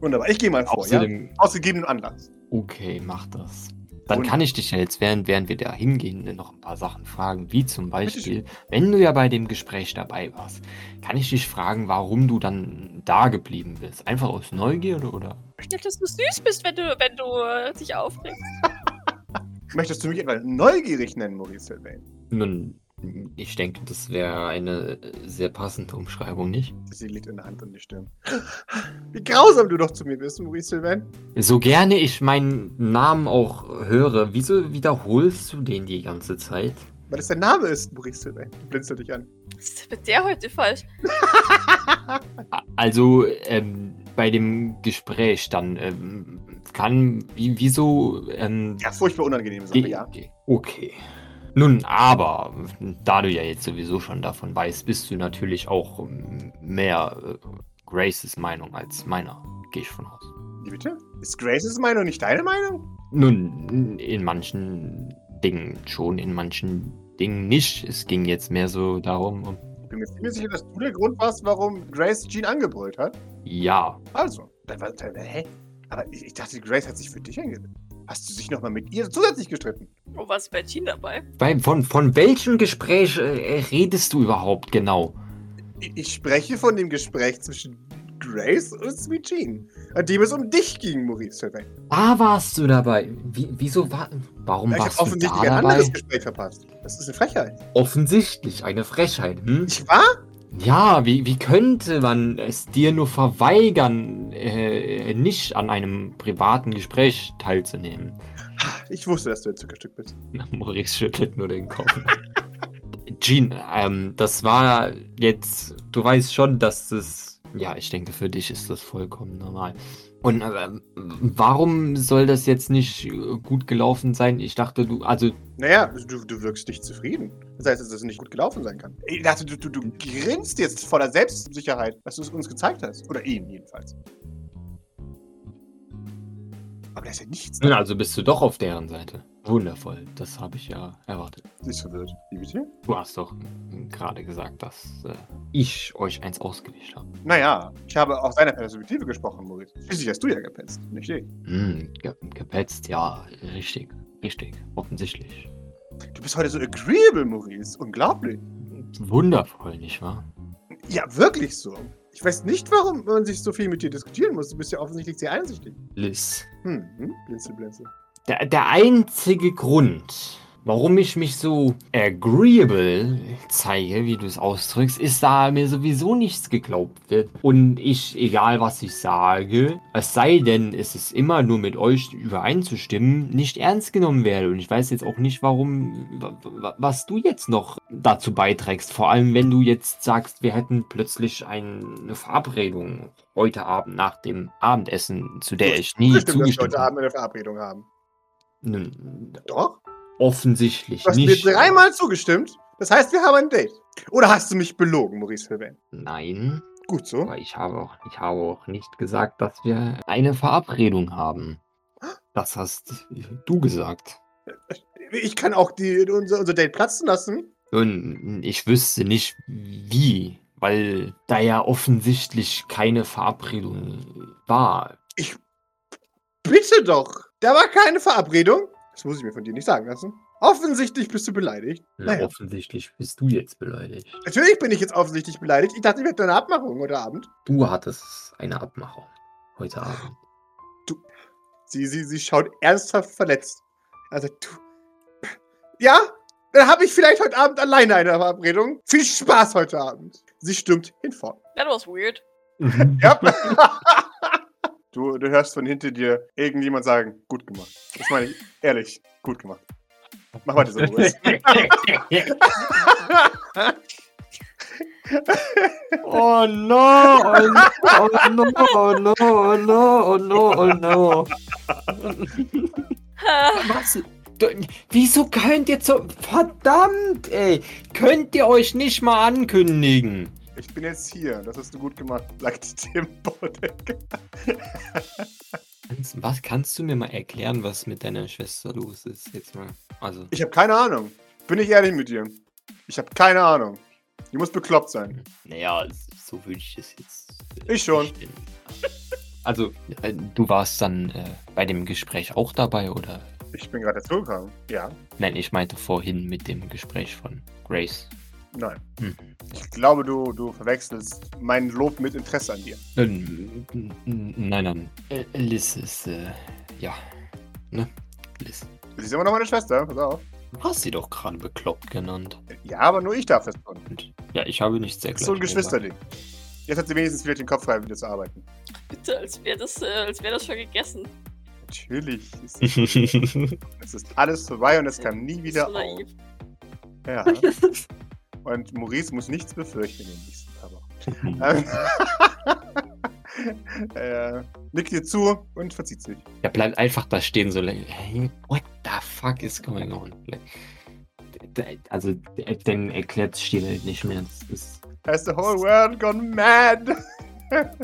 Wunderbar. Ich gehe mal vor, ja? Außerdem, Aus gegebenem Anlass. okay, mach das. Dann kann ich dich ja jetzt, während, während wir da hingehen, noch ein paar Sachen fragen. Wie zum Beispiel, wenn du ja bei dem Gespräch dabei warst, kann ich dich fragen, warum du dann da geblieben bist? Einfach aus Neugierde oder? Ja, dass du süß bist, wenn du, wenn du äh, dich aufregst. Möchtest du mich etwa neugierig nennen, Maurice Sylvain? Nun, ich denke, das wäre eine sehr passende Umschreibung, nicht? Sie legt eine Hand an die Stirn. Wie grausam du doch zu mir bist, Maurice Sylvain. So gerne ich meinen Namen auch höre, wieso wiederholst du den die ganze Zeit? Weil es dein Name ist, Maurice Sylvain. Du blinzelt dich an. Was ist mit der heute falsch? Also, ähm, bei dem Gespräch dann, ähm, kann, wie, wieso, ähm, Ja, furchtbar unangenehme Sache, ja. okay. Nun, aber, da du ja jetzt sowieso schon davon weißt, bist du natürlich auch ähm, mehr äh, Graces Meinung als meiner, gehe ich von aus. Wie bitte? Ist Graces Meinung nicht deine Meinung? Nun, in manchen Dingen schon, in manchen Dingen nicht. Es ging jetzt mehr so darum, um, Ich bin mir ziemlich sicher, dass du der Grund warst, warum Grace Jean angebrüllt hat. ja, Also, dann war, dann, hä? Aber ich, ich dachte, Grace hat sich für dich eingesetzt. Hast du dich nochmal mit ihr zusätzlich gestritten? Oh, was bei Jean dabei? Bei, von, von welchem Gespräch äh, redest du überhaupt genau? Ich, ich spreche von dem Gespräch zwischen Grace und Sweet Jean, an dem es um dich ging, Maurice Sylvain. Da warst du dabei. Wie, wieso war. Warum Ja, ich warst habe du da offensichtlich ein dabei? anderes Gespräch verpasst. Das ist eine Frechheit. Offensichtlich, eine Frechheit. Hm? Ich war? Ja, wie, wie könnte man es dir nur verweigern, äh, nicht an einem privaten Gespräch teilzunehmen? Ich wusste, dass du ein Zuckerstück bist. Maurice schüttelt nur den Kopf. Jean, ähm, das war jetzt, du weißt schon, dass das, ja, ich denke, für dich ist das vollkommen normal. Und äh, warum soll das jetzt nicht äh, gut gelaufen sein? Ich dachte, du, also, Naja, du, du wirkst nicht zufrieden. Das heißt, dass es nicht gut gelaufen sein kann. Ich dachte, du, du, du grinst jetzt voller Selbstsicherheit, dass du es uns gezeigt hast. Oder ihm jedenfalls. Aber da ist ja nichts. also bist du doch auf deren Seite. Wundervoll, das habe ich ja erwartet. Ist verwirrt. Wie bitte? Du hast doch gerade gesagt, dass äh, ich euch eins ausgewischt habe. Naja, ich habe aus deiner Perspektive gesprochen, Moritz. Schließlich hast du ja gepetzt, nicht ich. Hm, ge gepetzt, ja, richtig, richtig, offensichtlich. Du bist heute so agreeable, Maurice. Unglaublich. Wundervoll, nicht wahr? Ja, wirklich so. Ich weiß nicht, warum man sich so viel mit dir diskutieren muss. Du bist ja offensichtlich sehr einsichtig. Liz. Hm, hm? Blinzel, blinzel. Der, der einzige Grund, warum ich mich so agreeable zeige, wie du es ausdrückst, ist, da mir sowieso nichts geglaubt wird. Und ich, egal was ich sage, es sei denn, es ist immer nur mit euch übereinzustimmen, nicht ernst genommen werde. Und ich weiß jetzt auch nicht, warum, wa- wa- was du jetzt noch dazu beiträgst. Vor allem, wenn du jetzt sagst, wir hätten plötzlich ein, eine Verabredung heute Abend nach dem Abendessen, zu der ich nie Bestimmt, dass wir zugestimmt heute. Abend eine Verabredung haben. Doch? offensichtlich Du hast nicht. mir dreimal zugestimmt. Das heißt, wir haben ein Date. Oder hast du mich belogen, Maurice Sylvain? Nein, Gut so. aber ich habe, auch, ich habe auch nicht gesagt, dass wir eine Verabredung haben. Das hast du gesagt. Ich kann auch die, unser, unser Date platzen lassen. Und ich wüsste nicht wie, weil da ja offensichtlich keine Verabredung war. Bitte doch. Da war keine Verabredung. Das muss ich mir von dir nicht sagen lassen. Offensichtlich bist du beleidigt. Na, Naja, offensichtlich bist du jetzt beleidigt. natürlich bin ich jetzt offensichtlich beleidigt. Ich dachte, wir hätten eine Abmachung heute Abend. Du hattest eine Abmachung heute Abend. Sie, sie, sie schaut ernsthaft verletzt. Also, du. Ja, dann habe ich vielleicht heute Abend alleine eine Verabredung. Viel Spaß heute Abend. Sie stürmt hinfort. That was weird. Ja. du, du hörst von hinter dir irgendjemand sagen, gut gemacht. Das meine ich ehrlich, gut gemacht. Mach weiter so, Boris. Oh no, oh no, oh no, oh no, oh no, oh no, oh no. Was? Wieso könnt ihr so. Verdammt, ey! Könnt ihr euch nicht mal ankündigen? Ich bin jetzt hier, das hast du gut gemacht, sagt Tim Bodek. Kannst- Was kannst du mir mal erklären, was mit deiner Schwester los ist? Jetzt mal. Also. Ich habe keine Ahnung. Bin ich ehrlich mit dir? Ich habe keine Ahnung. Die muss bekloppt sein. Naja, so würde ich es jetzt. äh, Ich schon. Also, äh, du warst dann äh, bei dem Gespräch auch dabei, oder? Ich bin gerade dazugekommen. Ja. Nein, ich meinte vorhin mit dem Gespräch von Grace. Nein. Hm. Ich glaube, du, du verwechselst mein Lob mit Interesse an dir. Ähm, n- Nein, nein. Äh, Liz ist, äh, ja. Ne? Liz. Sie ist immer noch meine Schwester, pass auf. Du hast sie doch gerade bekloppt genannt. Ja, aber nur ich darf das tun. Ja, ich habe nichts ist so ein Geschwisterding. Jetzt hat sie wenigstens wieder den Kopf frei, wieder zu arbeiten. Bitte, als wäre das, äh, als wär das schon gegessen. Natürlich. Ist es, es ist alles vorbei und es kam nie wieder so auf. naiv. Ja. Und Maurice muss nichts befürchten in den nächsten paar Wochen. Äh, nickt ihr zu und verzieht sich. Er bleibt einfach da stehen, so like, hey, what the fuck is going on? Also, dann erklärt halt nicht mehr. Das ist, Has the whole world gone mad?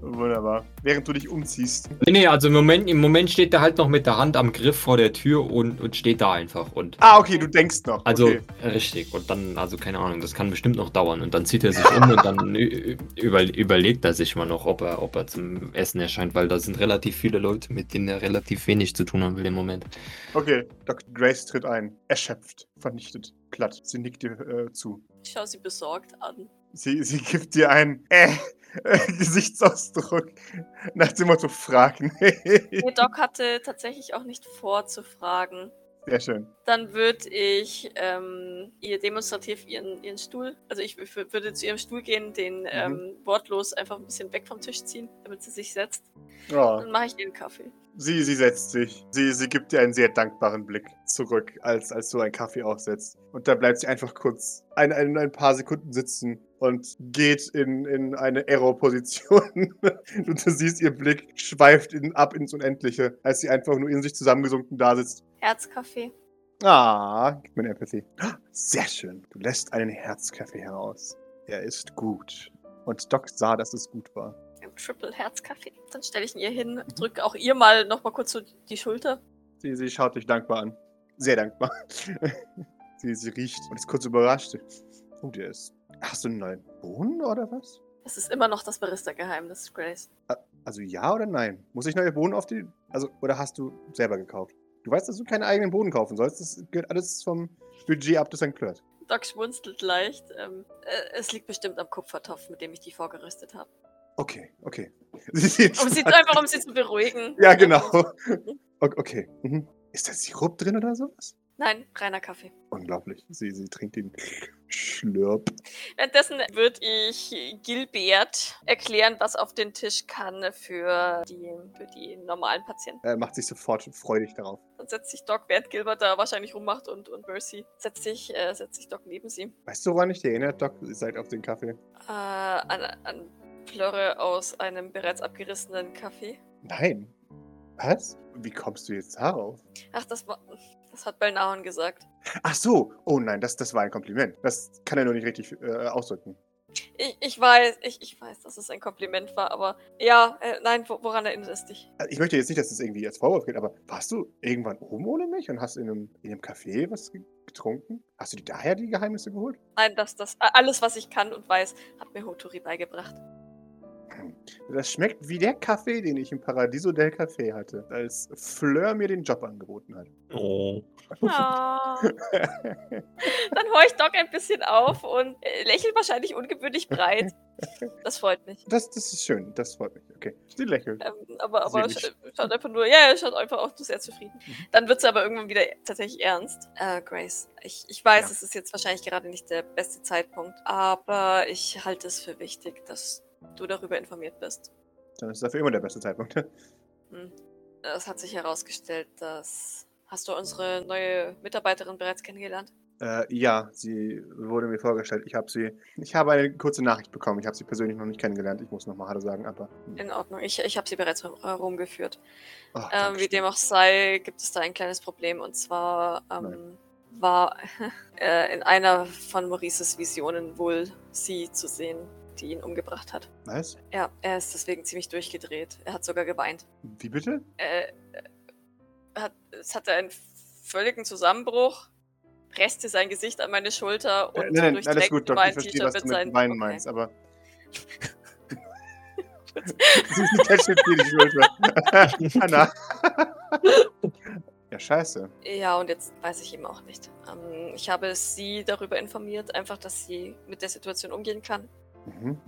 Wunderbar. Während du dich umziehst. nee, nee, also im Moment, im Moment steht er halt noch mit der Hand am Griff vor der Tür und, und steht da einfach. Und Ah, okay, du denkst noch. Also okay. richtig. Und dann, also keine Ahnung, das kann bestimmt noch dauern. Und dann zieht er sich um und dann über, überlegt er sich mal noch, ob er, ob er zum Essen erscheint, weil da sind relativ viele Leute, mit denen er relativ wenig zu tun haben will im Moment. Okay, Dr. Grace tritt ein. Erschöpft, vernichtet, platt. Sie nickt dir äh, zu. Ich schaue sie besorgt an. Sie, sie gibt dir einen äh, äh, Gesichtsausdruck nach dem Motto Fragen. Nee, Doc hatte tatsächlich auch nicht vor zu fragen. Sehr schön. Dann würde ich ähm, ihr demonstrativ ihren, ihren Stuhl, also ich würde zu ihrem Stuhl gehen, den ähm, wortlos einfach ein bisschen weg vom Tisch ziehen, damit sie sich setzt. Oh, Dann mache ich ihr einen Kaffee. sie, sie setzt sich. Sie, sie gibt dir einen sehr dankbaren Blick zurück, als, als du einen Kaffee aufsetzt. Und da bleibt sie einfach kurz ein, ein, ein paar Sekunden sitzen und geht in, in eine Aero-Position. und du siehst, ihr Blick schweift in, ab ins Unendliche, als sie einfach nur in sich zusammengesunken da sitzt. Herzkaffee. Ah, gib mir Empathy. Sehr schön. Du lässt einen Herzkaffee heraus. Er ist gut. Und Doc sah, dass es gut war. Im Triple Herzkaffee. Dann stelle ich ihn ihr hin, drücke auch ihr mal noch mal kurz so die Schulter. Sie, sie schaut dich dankbar an. Sehr dankbar. sie, sie riecht und ist kurz überrascht. Oh, der ist. Hast du einen neuen Bohnen oder was? Es ist immer noch das Barista-Geheimnis, Grace. Also ja oder nein? Muss ich neue Bohnen auf die. Also, oder hast du selber gekauft? Du weißt, dass du keine eigenen Bohnen kaufen sollst. Das gehört alles vom Budget ab, das St. Flirt. Doc schmunzelt leicht. Ähm, äh, es liegt bestimmt am Kupfertopf, mit dem ich die vorgerüstet habe. Okay, okay. Sie sieht Um sie einfach, um sie zu beruhigen. Ja, genau. Okay. Mhm. Ist da Sirup drin oder sowas? Nein, reiner Kaffee. Unglaublich. Sie, sie trinkt den Schlürp. Währenddessen würde ich Gilbert erklären, was auf den Tisch kann für die, für die normalen Patienten. Er macht sich sofort freudig darauf. Dann setzt sich Doc, während Gilbert da wahrscheinlich rummacht und, und Mercy setzt sich, äh, setzt sich Doc neben sie. Weißt du, woran ich dich erinnert, Doc? Ihr seid auf den Kaffee. Äh, an, an Plörre aus einem bereits abgerissenen Kaffee. Nein. Was? Wie kommst du jetzt darauf? Ach, das war. Das hat Belnahon gesagt. Ach so. Oh nein, das, das war ein Kompliment. Das kann er nur nicht richtig äh, ausdrücken. Ich, ich weiß, ich, ich weiß, dass es ein Kompliment war, aber ja, äh, nein, wo, woran erinnert es dich? Also ich möchte jetzt nicht, dass es irgendwie als Vorwurf geht, aber warst du irgendwann oben ohne mich und hast in einem, in einem Café was ge- getrunken? Hast du dir daher die Geheimnisse geholt? Nein, das, das, alles, was ich kann und weiß, hat mir Hoturi beigebracht. Das schmeckt wie der Kaffee, den ich im Paradiso del Café hatte, als Fleur mir den Job angeboten hat. Oh. Ah. Dann horche ich Doc ein bisschen auf und äh, lächelt wahrscheinlich ungewöhnlich breit. Das freut mich. Das, das ist schön, das freut mich. Okay, sie lächelt. Ähm, aber aber Selig. sch schaut einfach nur, ja, er schaut einfach auch nur sehr zufrieden. Mhm. Dann wird sie aber irgendwann wieder tatsächlich ernst. Äh, Grace, ich, ich weiß, Ja. es ist jetzt wahrscheinlich gerade nicht der beste Zeitpunkt, aber ich halte es für wichtig, dass du darüber informiert bist. Dann ist dafür immer der beste Zeitpunkt. Hm. Es hat sich herausgestellt, dass. Hast du unsere neue Mitarbeiterin bereits kennengelernt? Äh, ja, sie wurde mir vorgestellt. Ich habe sie. Ich habe eine kurze Nachricht bekommen. Ich habe sie persönlich noch nicht kennengelernt. Ich muss nochmal Hallo sagen, aber. In Ordnung. Ich, ich habe sie bereits rum- herumgeführt. Oh, Ähm, wie dem auch sei, gibt es da ein kleines Problem. Und zwar ähm, war äh, in einer von Maurices Visionen wohl sie zu sehen, die ihn umgebracht hat. Was? Ja, er ist deswegen ziemlich durchgedreht. Er hat sogar geweint. Wie bitte? Äh, er hat, es hatte einen völligen Zusammenbruch, presste sein Gesicht an meine Schulter und Äh, nein, nein, alles gut, Doc. Was du mit Weinen Okay. meinst, aber. sie tätschelt dir die Schulter. Anna. ja, scheiße. Ja, und jetzt weiß ich eben auch nicht. Ähm, ich habe sie darüber informiert, einfach, dass sie mit der Situation umgehen kann. Mhm.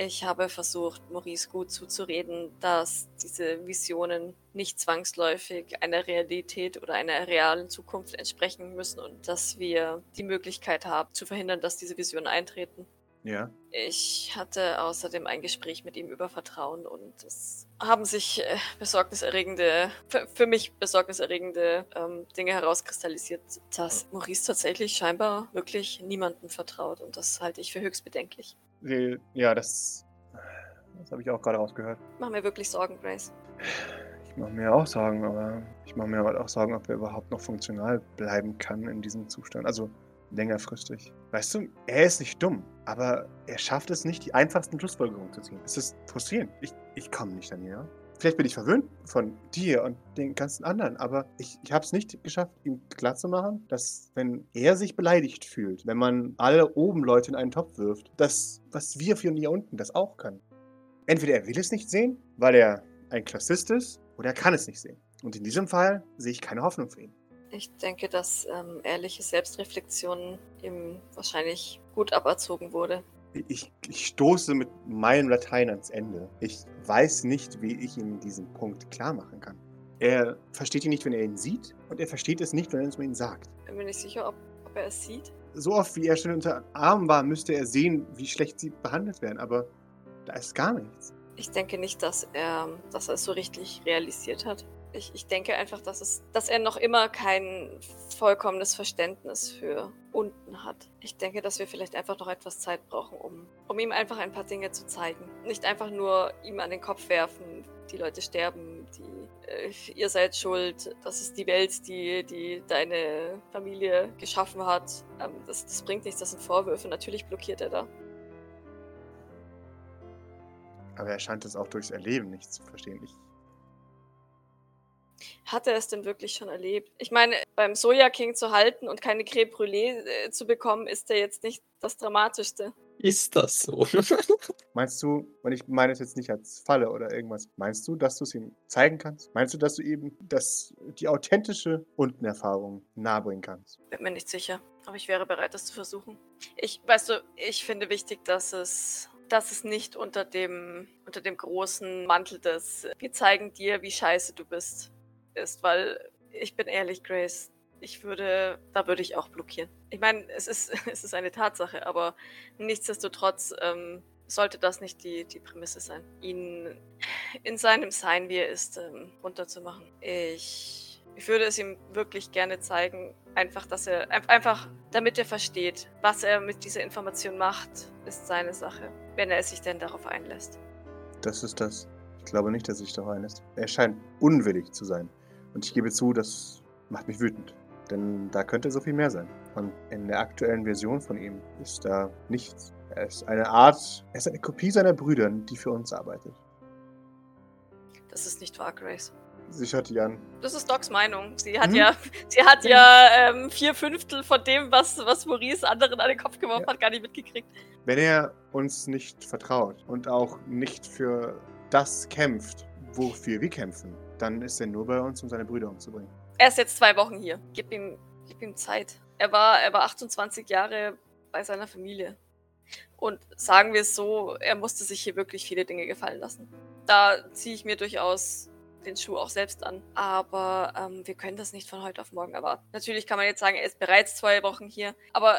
Ich habe versucht, Maurice gut zuzureden, dass diese Visionen nicht zwangsläufig einer Realität oder einer realen Zukunft entsprechen müssen und dass wir die Möglichkeit haben, zu verhindern, dass diese Visionen eintreten. Ja. Ich hatte außerdem ein Gespräch mit ihm über Vertrauen und es haben sich äh, besorgniserregende, für, für mich besorgniserregende ähm, Dinge herauskristallisiert, dass Maurice tatsächlich scheinbar wirklich niemandem vertraut und das halte ich für höchst bedenklich. Ja, das. Das habe ich auch gerade rausgehört. Mach mir wirklich Sorgen, Grace. Ich mache mir auch Sorgen, aber ich mache mir halt auch Sorgen, ob er überhaupt noch funktional bleiben kann in diesem Zustand. Also längerfristig. Weißt du, er ist nicht dumm, aber er schafft es nicht, die einfachsten Schlussfolgerungen zu ziehen. Es ist frustrierend. Ich, ich komme nicht an ihn. Vielleicht bin ich verwöhnt von dir und den ganzen anderen, aber ich, ich habe es nicht geschafft, ihm klarzumachen, dass wenn er sich beleidigt fühlt, wenn man alle oben Leute in einen Topf wirft, dass was wir von hier unten das auch kann. Entweder er will es nicht sehen, weil er ein Klassist ist, oder er kann es nicht sehen. Und in diesem Fall sehe ich keine Hoffnung für ihn. Ich denke, dass ähm, ehrliche Selbstreflexion ihm wahrscheinlich gut aberzogen wurde. Ich, ich stoße mit meinem Latein ans Ende. Ich weiß nicht, wie ich ihm diesen Punkt klar machen kann. Er versteht ihn nicht, wenn er ihn sieht, und er versteht es nicht, wenn er es mir ihn sagt. Bin mir nicht sicher, ob, ob er es sieht. So oft, wie er schon unter Arm war, müsste er sehen, wie schlecht sie behandelt werden, aber da ist gar nichts. Ich denke nicht, dass er, dass er es so richtig realisiert hat. Ich, ich denke einfach, dass, es, dass er noch immer kein vollkommenes Verständnis für unten hat. Ich denke, dass wir vielleicht einfach noch etwas Zeit brauchen, um, um ihm einfach ein paar Dinge zu zeigen. Nicht einfach nur ihm an den Kopf werfen, die Leute sterben, die, äh, ihr seid schuld, das ist die Welt, die, die deine Familie geschaffen hat. Ähm, das, das bringt nichts, das sind Vorwürfe. Natürlich blockiert er da. Aber er scheint es auch durchs Erleben nicht zu verstehen. Ich, Hat er es denn wirklich schon erlebt? Ich meine, beim Soja King zu halten und keine Creme Brûlée äh, zu bekommen, ist ja jetzt nicht das Dramatischste. Ist das so? meinst du, und ich meine es jetzt nicht als Falle oder irgendwas, meinst du, dass du es ihm zeigen kannst? Meinst du, dass du eben das, die authentische Untenerfahrung nahebringen kannst? Bin mir nicht sicher, aber ich wäre bereit, das zu versuchen. Ich, weißt du, ich finde wichtig, dass es, dass es nicht unter dem, unter dem großen Mantel des Wir zeigen dir, wie scheiße du bist, ist, weil ich bin ehrlich, Grace, ich würde, da würde ich auch blockieren. Ich meine, es ist, es ist eine Tatsache, aber nichtsdestotrotz ähm, sollte das nicht die, die Prämisse sein, ihn in seinem Sein, wie er ist, ähm, runterzumachen. Ich, ich würde es ihm wirklich gerne zeigen, einfach, dass er, ein- einfach, damit er versteht, was er mit dieser Information macht, ist seine Sache, wenn er sich denn darauf einlässt. Das ist das. Ich glaube nicht, dass sich darauf einlässt. Er scheint unwillig zu sein. Und ich gebe zu, das macht mich wütend. Denn da könnte so viel mehr sein. Und in der aktuellen Version von ihm ist da nichts. Er ist eine Art, er ist eine Kopie seiner Brüder, die für uns arbeitet. Das ist nicht wahr, Grace. Sie schaut die an. Das ist Docs Meinung. Sie hat Mhm. ja, sie hat ja ähm, vier Fünftel von dem, was, was Maurice anderen an den Kopf geworfen Ja. hat, gar nicht mitgekriegt. Wenn er uns nicht vertraut und auch nicht für das kämpft, wofür wir kämpfen, dann ist er nur bei uns, um seine Brüder umzubringen. Er ist jetzt zwei Wochen hier. Gib ihm, gib ihm Zeit. Er war, er war 28 Jahre bei seiner Familie. Und sagen wir es so, er musste sich hier wirklich viele Dinge gefallen lassen. Da ziehe ich mir durchaus den Schuh auch selbst an. Aber ähm, wir können das nicht von heute auf morgen erwarten. Natürlich kann man jetzt sagen, er ist bereits zwei Wochen hier. Aber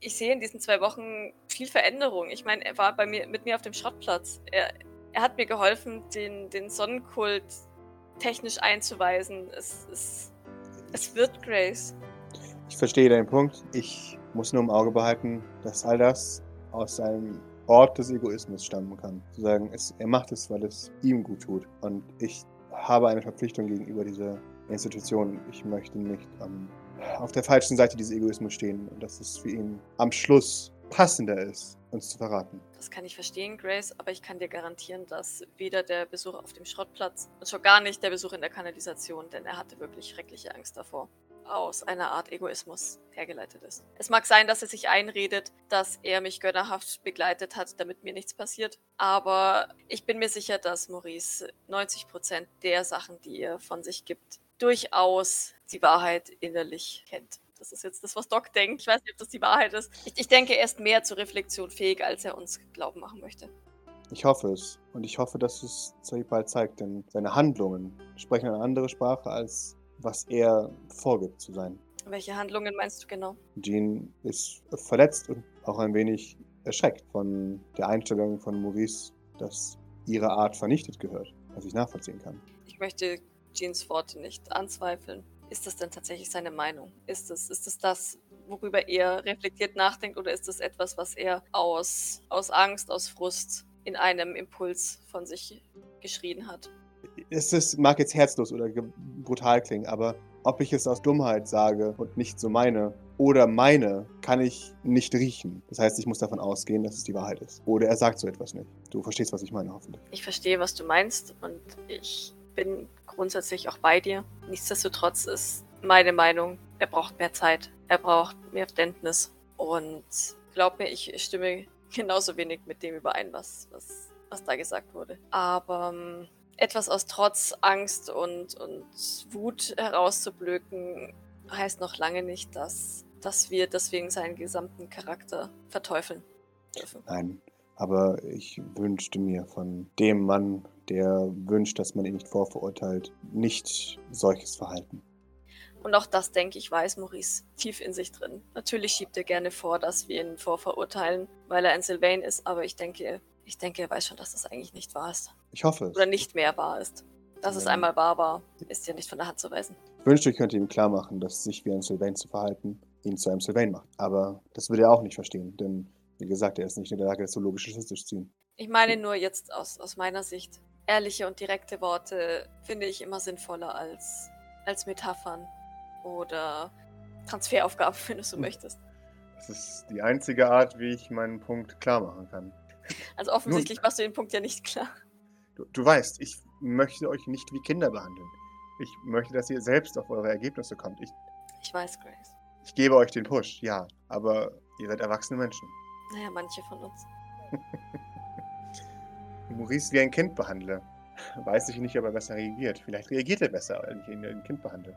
ich- sehe in diesen zwei Wochen viel Veränderung. Ich meine, er war bei mir, mit mir auf dem Schrottplatz. Er, er hat mir geholfen, den, den Sonnenkult technisch einzuweisen. Es, es, es wird Grace. Ich verstehe deinen Punkt. Ich muss nur im Auge behalten, dass all das aus einem Ort des Egoismus stammen kann. Zu sagen, es, er macht es, weil es ihm gut tut. Und ich habe eine Verpflichtung gegenüber dieser Institution. Ich möchte nicht ähm, auf der falschen Seite dieses Egoismus stehen und dass es für ihn am Schluss passender ist, uns zu verraten. Das kann ich verstehen, Grace, aber ich kann dir garantieren, dass weder der Besuch auf dem Schrottplatz und schon gar nicht der Besuch in der Kanalisation, denn er hatte wirklich schreckliche Angst davor, aus einer Art Egoismus hergeleitet ist. Es mag sein, dass er sich einredet, dass er mich gönnerhaft begleitet hat, damit mir nichts passiert, aber ich bin mir sicher, dass Maurice 90% der Sachen, die er von sich gibt, durchaus die Wahrheit innerlich kennt. Das ist jetzt das, was Doc denkt. Ich weiß nicht, ob das die Wahrheit ist. Ich, ich denke, er ist mehr zur Reflexion fähig, als er uns glauben machen möchte. Ich hoffe es. Und ich hoffe, dass es sich bald zeigt, denn seine Handlungen sprechen eine andere Sprache, als was er vorgibt zu sein. Welche Handlungen meinst du genau? Jean ist verletzt und auch ein wenig erschreckt von der Einstellung von Maurice, dass ihre Art vernichtet gehört, was ich nachvollziehen kann. Ich möchte Jeans Worte nicht anzweifeln. Ist das denn tatsächlich seine Meinung? Ist es ist es das, worüber er reflektiert nachdenkt, oder ist es etwas, was er aus, aus Angst, aus Frust in einem Impuls von sich geschrien hat? Es ist, mag jetzt herzlos oder brutal klingen, aber ob ich es aus Dummheit sage und nicht so meine oder meine, kann ich nicht riechen. Das heißt, ich muss davon ausgehen, dass es die Wahrheit ist. Oder er sagt so etwas nicht. Du verstehst, was ich meine, hoffentlich. Ich verstehe, was du meinst und ich bin grundsätzlich auch bei dir. Nichtsdestotrotz ist meine Meinung, er braucht mehr Zeit, er braucht mehr Verständnis und glaub mir, ich stimme genauso wenig mit dem überein, was, was, was da gesagt wurde. Aber ähm, etwas aus Trotz, Angst und, und Wut herauszublöken, heißt noch lange nicht, dass, dass wir deswegen seinen gesamten Charakter verteufeln dürfen. Nein, aber ich wünschte mir von dem Mann, der wünscht, dass man ihn nicht vorverurteilt, nicht solches Verhalten. Und auch das, denke ich, weiß Maurice tief in sich drin. Natürlich schiebt er gerne vor, dass wir ihn vorverurteilen, weil er ein Sylvain ist, aber ich denke, ich denke, er weiß schon, dass das eigentlich nicht wahr ist. Ich hoffe es. Oder nicht mehr wahr ist. Dass es Ähm, einmal wahr war, ist ja nicht von der Hand zu weisen. Ich wünschte, ich könnte ihm klar machen, dass sich wie ein Sylvain zu verhalten ihn zu einem Sylvain macht. Aber das würde er auch nicht verstehen, denn wie gesagt, er ist nicht in der Lage, das so logisch Schlüsse zu ziehen. Ich meine nur jetzt aus, aus meiner Sicht. Ehrliche und direkte Worte finde ich immer sinnvoller als, als Metaphern oder Transferaufgaben, wenn du so Hm. möchtest. Das ist die einzige Art, wie ich meinen Punkt klar machen kann. Also offensichtlich machst du den Punkt ja nicht klar. Du, du weißt, ich möchte euch nicht wie Kinder behandeln. Ich möchte, dass ihr selbst auf eure Ergebnisse kommt. Ich, Ich weiß, Grace. ich gebe euch den Push, ja, aber ihr seid erwachsene Menschen. Naja, manche von uns. Maurice wie ein Kind behandle. Weiß ich nicht, ob er besser reagiert. Vielleicht reagiert er besser, wenn ich ihn wie ein Kind behandle.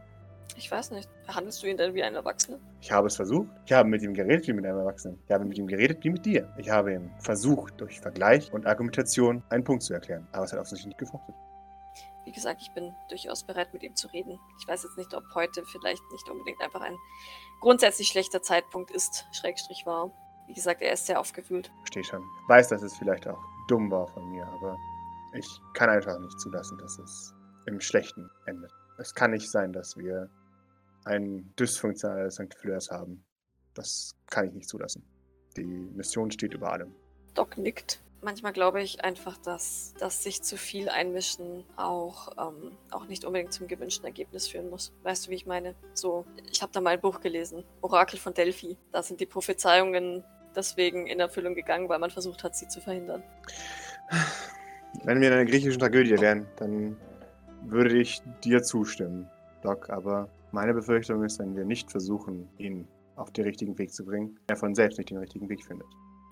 Ich weiß nicht. Behandelst du ihn denn wie ein Erwachsener? Ich habe es versucht. Ich habe mit ihm geredet wie mit einem Erwachsenen. Ich habe mit ihm geredet wie mit dir. Ich habe ihm versucht, durch Vergleich und Argumentation einen Punkt zu erklären. Aber es hat offensichtlich nicht gefruchtet. Wie gesagt, ich bin durchaus bereit, mit ihm zu reden. Ich weiß jetzt nicht, ob heute vielleicht nicht unbedingt einfach ein grundsätzlich schlechter Zeitpunkt ist, Schrägstrich war. Wie gesagt, er ist sehr aufgewühlt. Verstehe schon. Weiß, dass es vielleicht auch dumm war von mir, aber ich kann einfach nicht zulassen, dass es im Schlechten endet. Es kann nicht sein, dass wir ein dysfunktionales St. Fleurs haben. Das kann ich nicht zulassen. Die Mission steht über allem. Doc nickt. Manchmal glaube ich einfach, dass, dass sich zu viel einmischen auch, ähm, auch nicht unbedingt zum gewünschten Ergebnis führen muss. Weißt du, wie ich meine? So, ich habe da mal ein Buch gelesen, Orakel von Delphi. Da sind die Prophezeiungen deswegen in Erfüllung gegangen, weil man versucht hat, sie zu verhindern. Wenn wir in einer griechischen Tragödie wären, dann würde ich dir zustimmen, Doc. Aber meine Befürchtung ist, wenn wir nicht versuchen, ihn auf den richtigen Weg zu bringen, er von selbst nicht den richtigen Weg findet.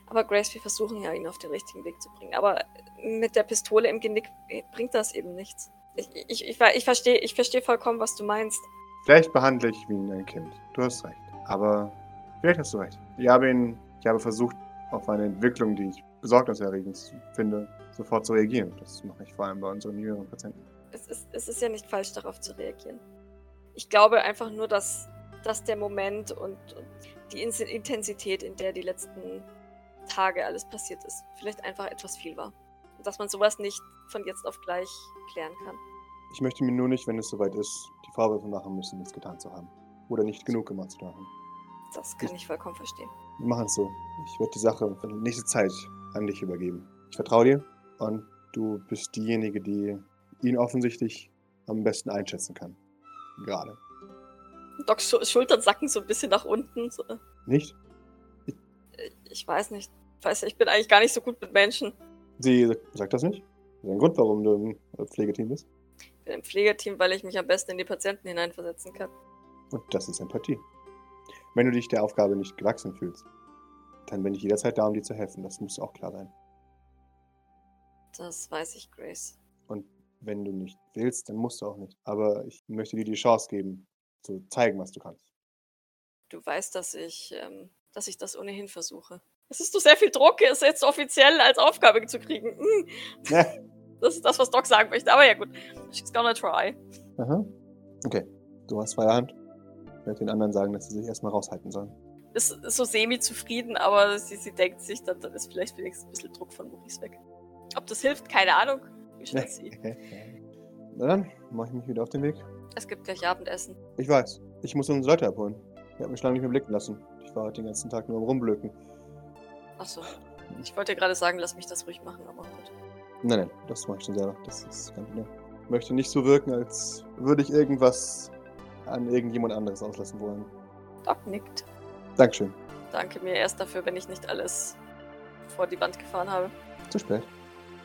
Aber Grace, wir versuchen ja, ihn auf den richtigen Weg zu bringen. Aber mit der Pistole im Genick bringt das eben nichts. Ich, ich, ich, ich verstehe ich versteh vollkommen, was du meinst. Vielleicht behandle ich ihn wie ein Kind. Du hast recht. Aber vielleicht hast du recht. Ich habe ihn, ich habe versucht, auf eine Entwicklung, die ich besorgniserregend finde, sofort zu reagieren. Das mache ich vor allem bei unseren jüngeren Patienten. Es ist, es ist ja nicht falsch, darauf zu reagieren. Ich glaube einfach nur, dass, dass der Moment und, und die In- Intensität, in der die letzten Tage alles passiert ist, vielleicht einfach etwas viel war. Und dass man sowas nicht von jetzt auf gleich klären kann. Ich möchte mir nur nicht, wenn es soweit ist, die Vorwürfe machen müssen, nichts getan zu haben. Oder nicht genug gemacht zu haben. Das kann ich vollkommen verstehen. Wir machen es so. Ich werde die Sache für die nächste Zeit an dich übergeben. Ich vertraue dir und du bist diejenige, die ihn offensichtlich am besten einschätzen kann. Gerade. Docs Schu- Schultern sacken so ein bisschen nach unten. So. Nicht? Ich weiß nicht. Ich weiß, ich bin eigentlich gar nicht so gut mit Menschen. Sie sagt das nicht? Das ist ein Grund, warum du im Pflegeteam bist. Ich bin im Pflegeteam, weil ich mich am besten in die Patienten hineinversetzen kann. Und das ist Empathie. Wenn du dich der Aufgabe nicht gewachsen fühlst, dann bin ich jederzeit da, um dir zu helfen. Das muss auch klar sein. Das weiß ich, Grace. Und wenn du nicht willst, dann musst du auch nicht. Aber ich möchte dir die Chance geben, zu zeigen, was du kannst. Du weißt, dass ich, ähm, dass ich das ohnehin versuche. Es ist doch sehr viel Druck, es jetzt offiziell als Aufgabe zu kriegen. Hm, Ja. Das ist das, was Doc sagen möchte. Aber ja, gut. She's gonna try. Aha. Okay. Du hast freie Hand. Ich werde den anderen sagen, dass sie sich erstmal raushalten sollen. Ist, ist so semi-zufrieden, aber sie, sie denkt sich, dann, dann ist vielleicht wenigstens ein bisschen Druck von Maurice weg. Ob das hilft, keine Ahnung. Wir shall see. Na dann, mache ich mich wieder auf den Weg. Es gibt gleich Abendessen. Ich weiß. Ich muss unsere Leute abholen. Ich habe mich lange nicht mehr blicken lassen. Ich war heute den ganzen Tag nur am Rumblöken. Achso. Ich wollte dir gerade sagen, lass mich das ruhig machen, aber gut. Nein, nein, das mache ich schon selber. Das ist kein Problem. Ich möchte nicht so wirken, als würde ich irgendwas an irgendjemand anderes auslassen wollen. Doc nickt. Dankeschön. Danke mir erst dafür, wenn ich nicht alles vor die Wand gefahren habe. Zu spät.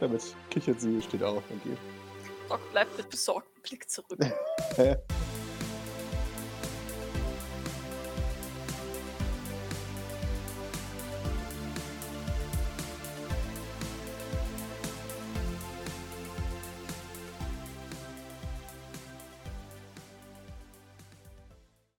Damit kichert sie, steht auf und geht. Doc bleibt mit besorgtem Blick zurück.